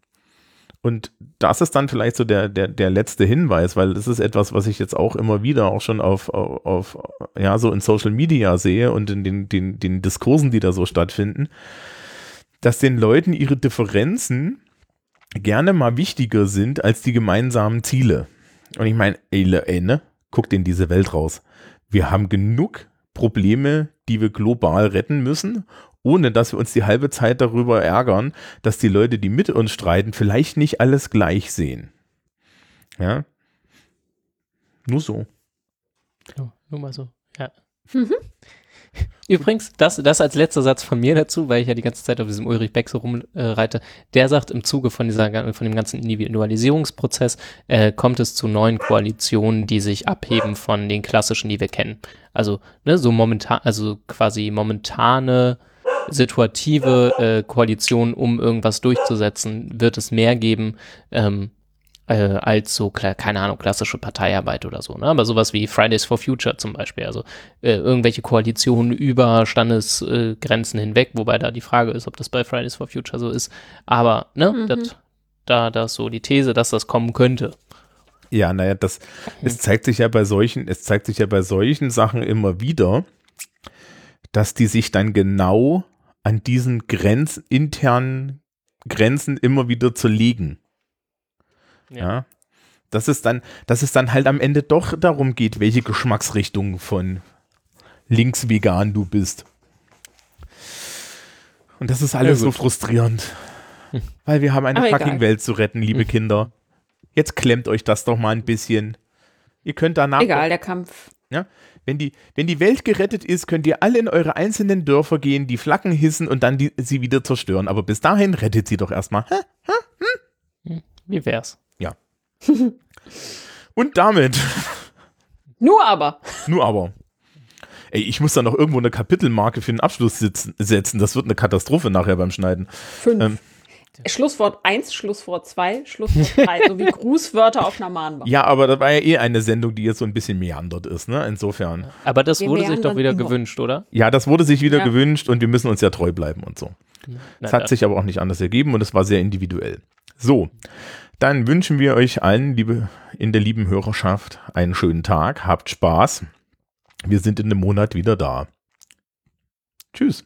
Und das ist dann vielleicht so der, der, der letzte Hinweis, weil das ist etwas, was ich jetzt auch immer wieder auch schon auf, auf, auf ja, so in Social Media sehe und in den, den, den Diskursen, die da so stattfinden, dass den Leuten ihre Differenzen gerne mal wichtiger sind als die gemeinsamen Ziele. Und ich meine, ey, ey, ne? Guckt in diese Welt raus. Wir haben genug Probleme, die wir global retten müssen ohne dass wir uns die halbe Zeit darüber ärgern, dass die Leute, die mit uns streiten, vielleicht nicht alles gleich sehen. Ja. Nur so. Ja, nur mal so, ja. Mhm. Übrigens, das, das als letzter Satz von mir dazu, weil ich ja die ganze Zeit auf diesem Ulrich Beck so rumreite. Äh, der sagt, im Zuge von, dieser, von dem ganzen Individualisierungsprozess äh, kommt es zu neuen Koalitionen, die sich abheben von den klassischen, die wir kennen. Also, ne, so momentan, also quasi momentane situative äh, Koalition, um irgendwas durchzusetzen, wird es mehr geben, ähm, äh, als so, keine Ahnung, klassische Parteiarbeit oder so. Ne? Aber sowas wie Fridays for Future zum Beispiel, also äh, irgendwelche Koalitionen über Standesgrenzen äh, hinweg, wobei da die Frage ist, ob das bei Fridays for Future so ist. Aber ne, mhm. das, da das so die These, dass das kommen könnte. Ja, naja, das, es zeigt sich ja bei solchen, es zeigt sich ja bei solchen Sachen immer wieder, dass die sich dann genau an diesen Grenz, internen Grenzen immer wieder zerlegen. Ja. ja. Dass es dann, dass es dann halt am Ende doch darum geht, welche Geschmacksrichtung von links vegan du bist. Und das ist alles ja, so frustrierend. Hm. Weil wir haben eine Aber fucking egal. Welt zu retten, liebe hm. Kinder. Jetzt klemmt euch das doch mal ein bisschen. Ihr könnt danach. Egal, der Kampf. Ja, wenn die, wenn die Welt gerettet ist, könnt ihr alle in eure einzelnen Dörfer gehen, die Flaggen hissen und dann die, sie wieder zerstören. Aber bis dahin rettet sie doch erstmal. Hm? Wie wär's? Ja. und damit. Nur aber. Nur aber. Ey, ich muss da noch irgendwo eine Kapitelmarke für den Abschluss sitzen, setzen. Das wird eine Katastrophe nachher beim Schneiden. Fünf. Ähm, Schlusswort 1, Schlusswort 2, Schlusswort 3, so wie Grußwörter auf einer Mahnbank. Ja, aber das war ja eh eine Sendung, die jetzt so ein bisschen meandert ist, ne? Insofern. Aber das wir wurde sich doch wieder immer. gewünscht, oder? Ja, das wurde sich wieder ja. gewünscht und wir müssen uns ja treu bleiben und so. Es hat sich aber auch nicht anders ergeben und es war sehr individuell. So, dann wünschen wir euch allen, liebe, in der lieben Hörerschaft, einen schönen Tag. Habt Spaß. Wir sind in einem Monat wieder da. Tschüss.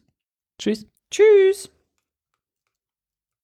Tschüss. Tschüss.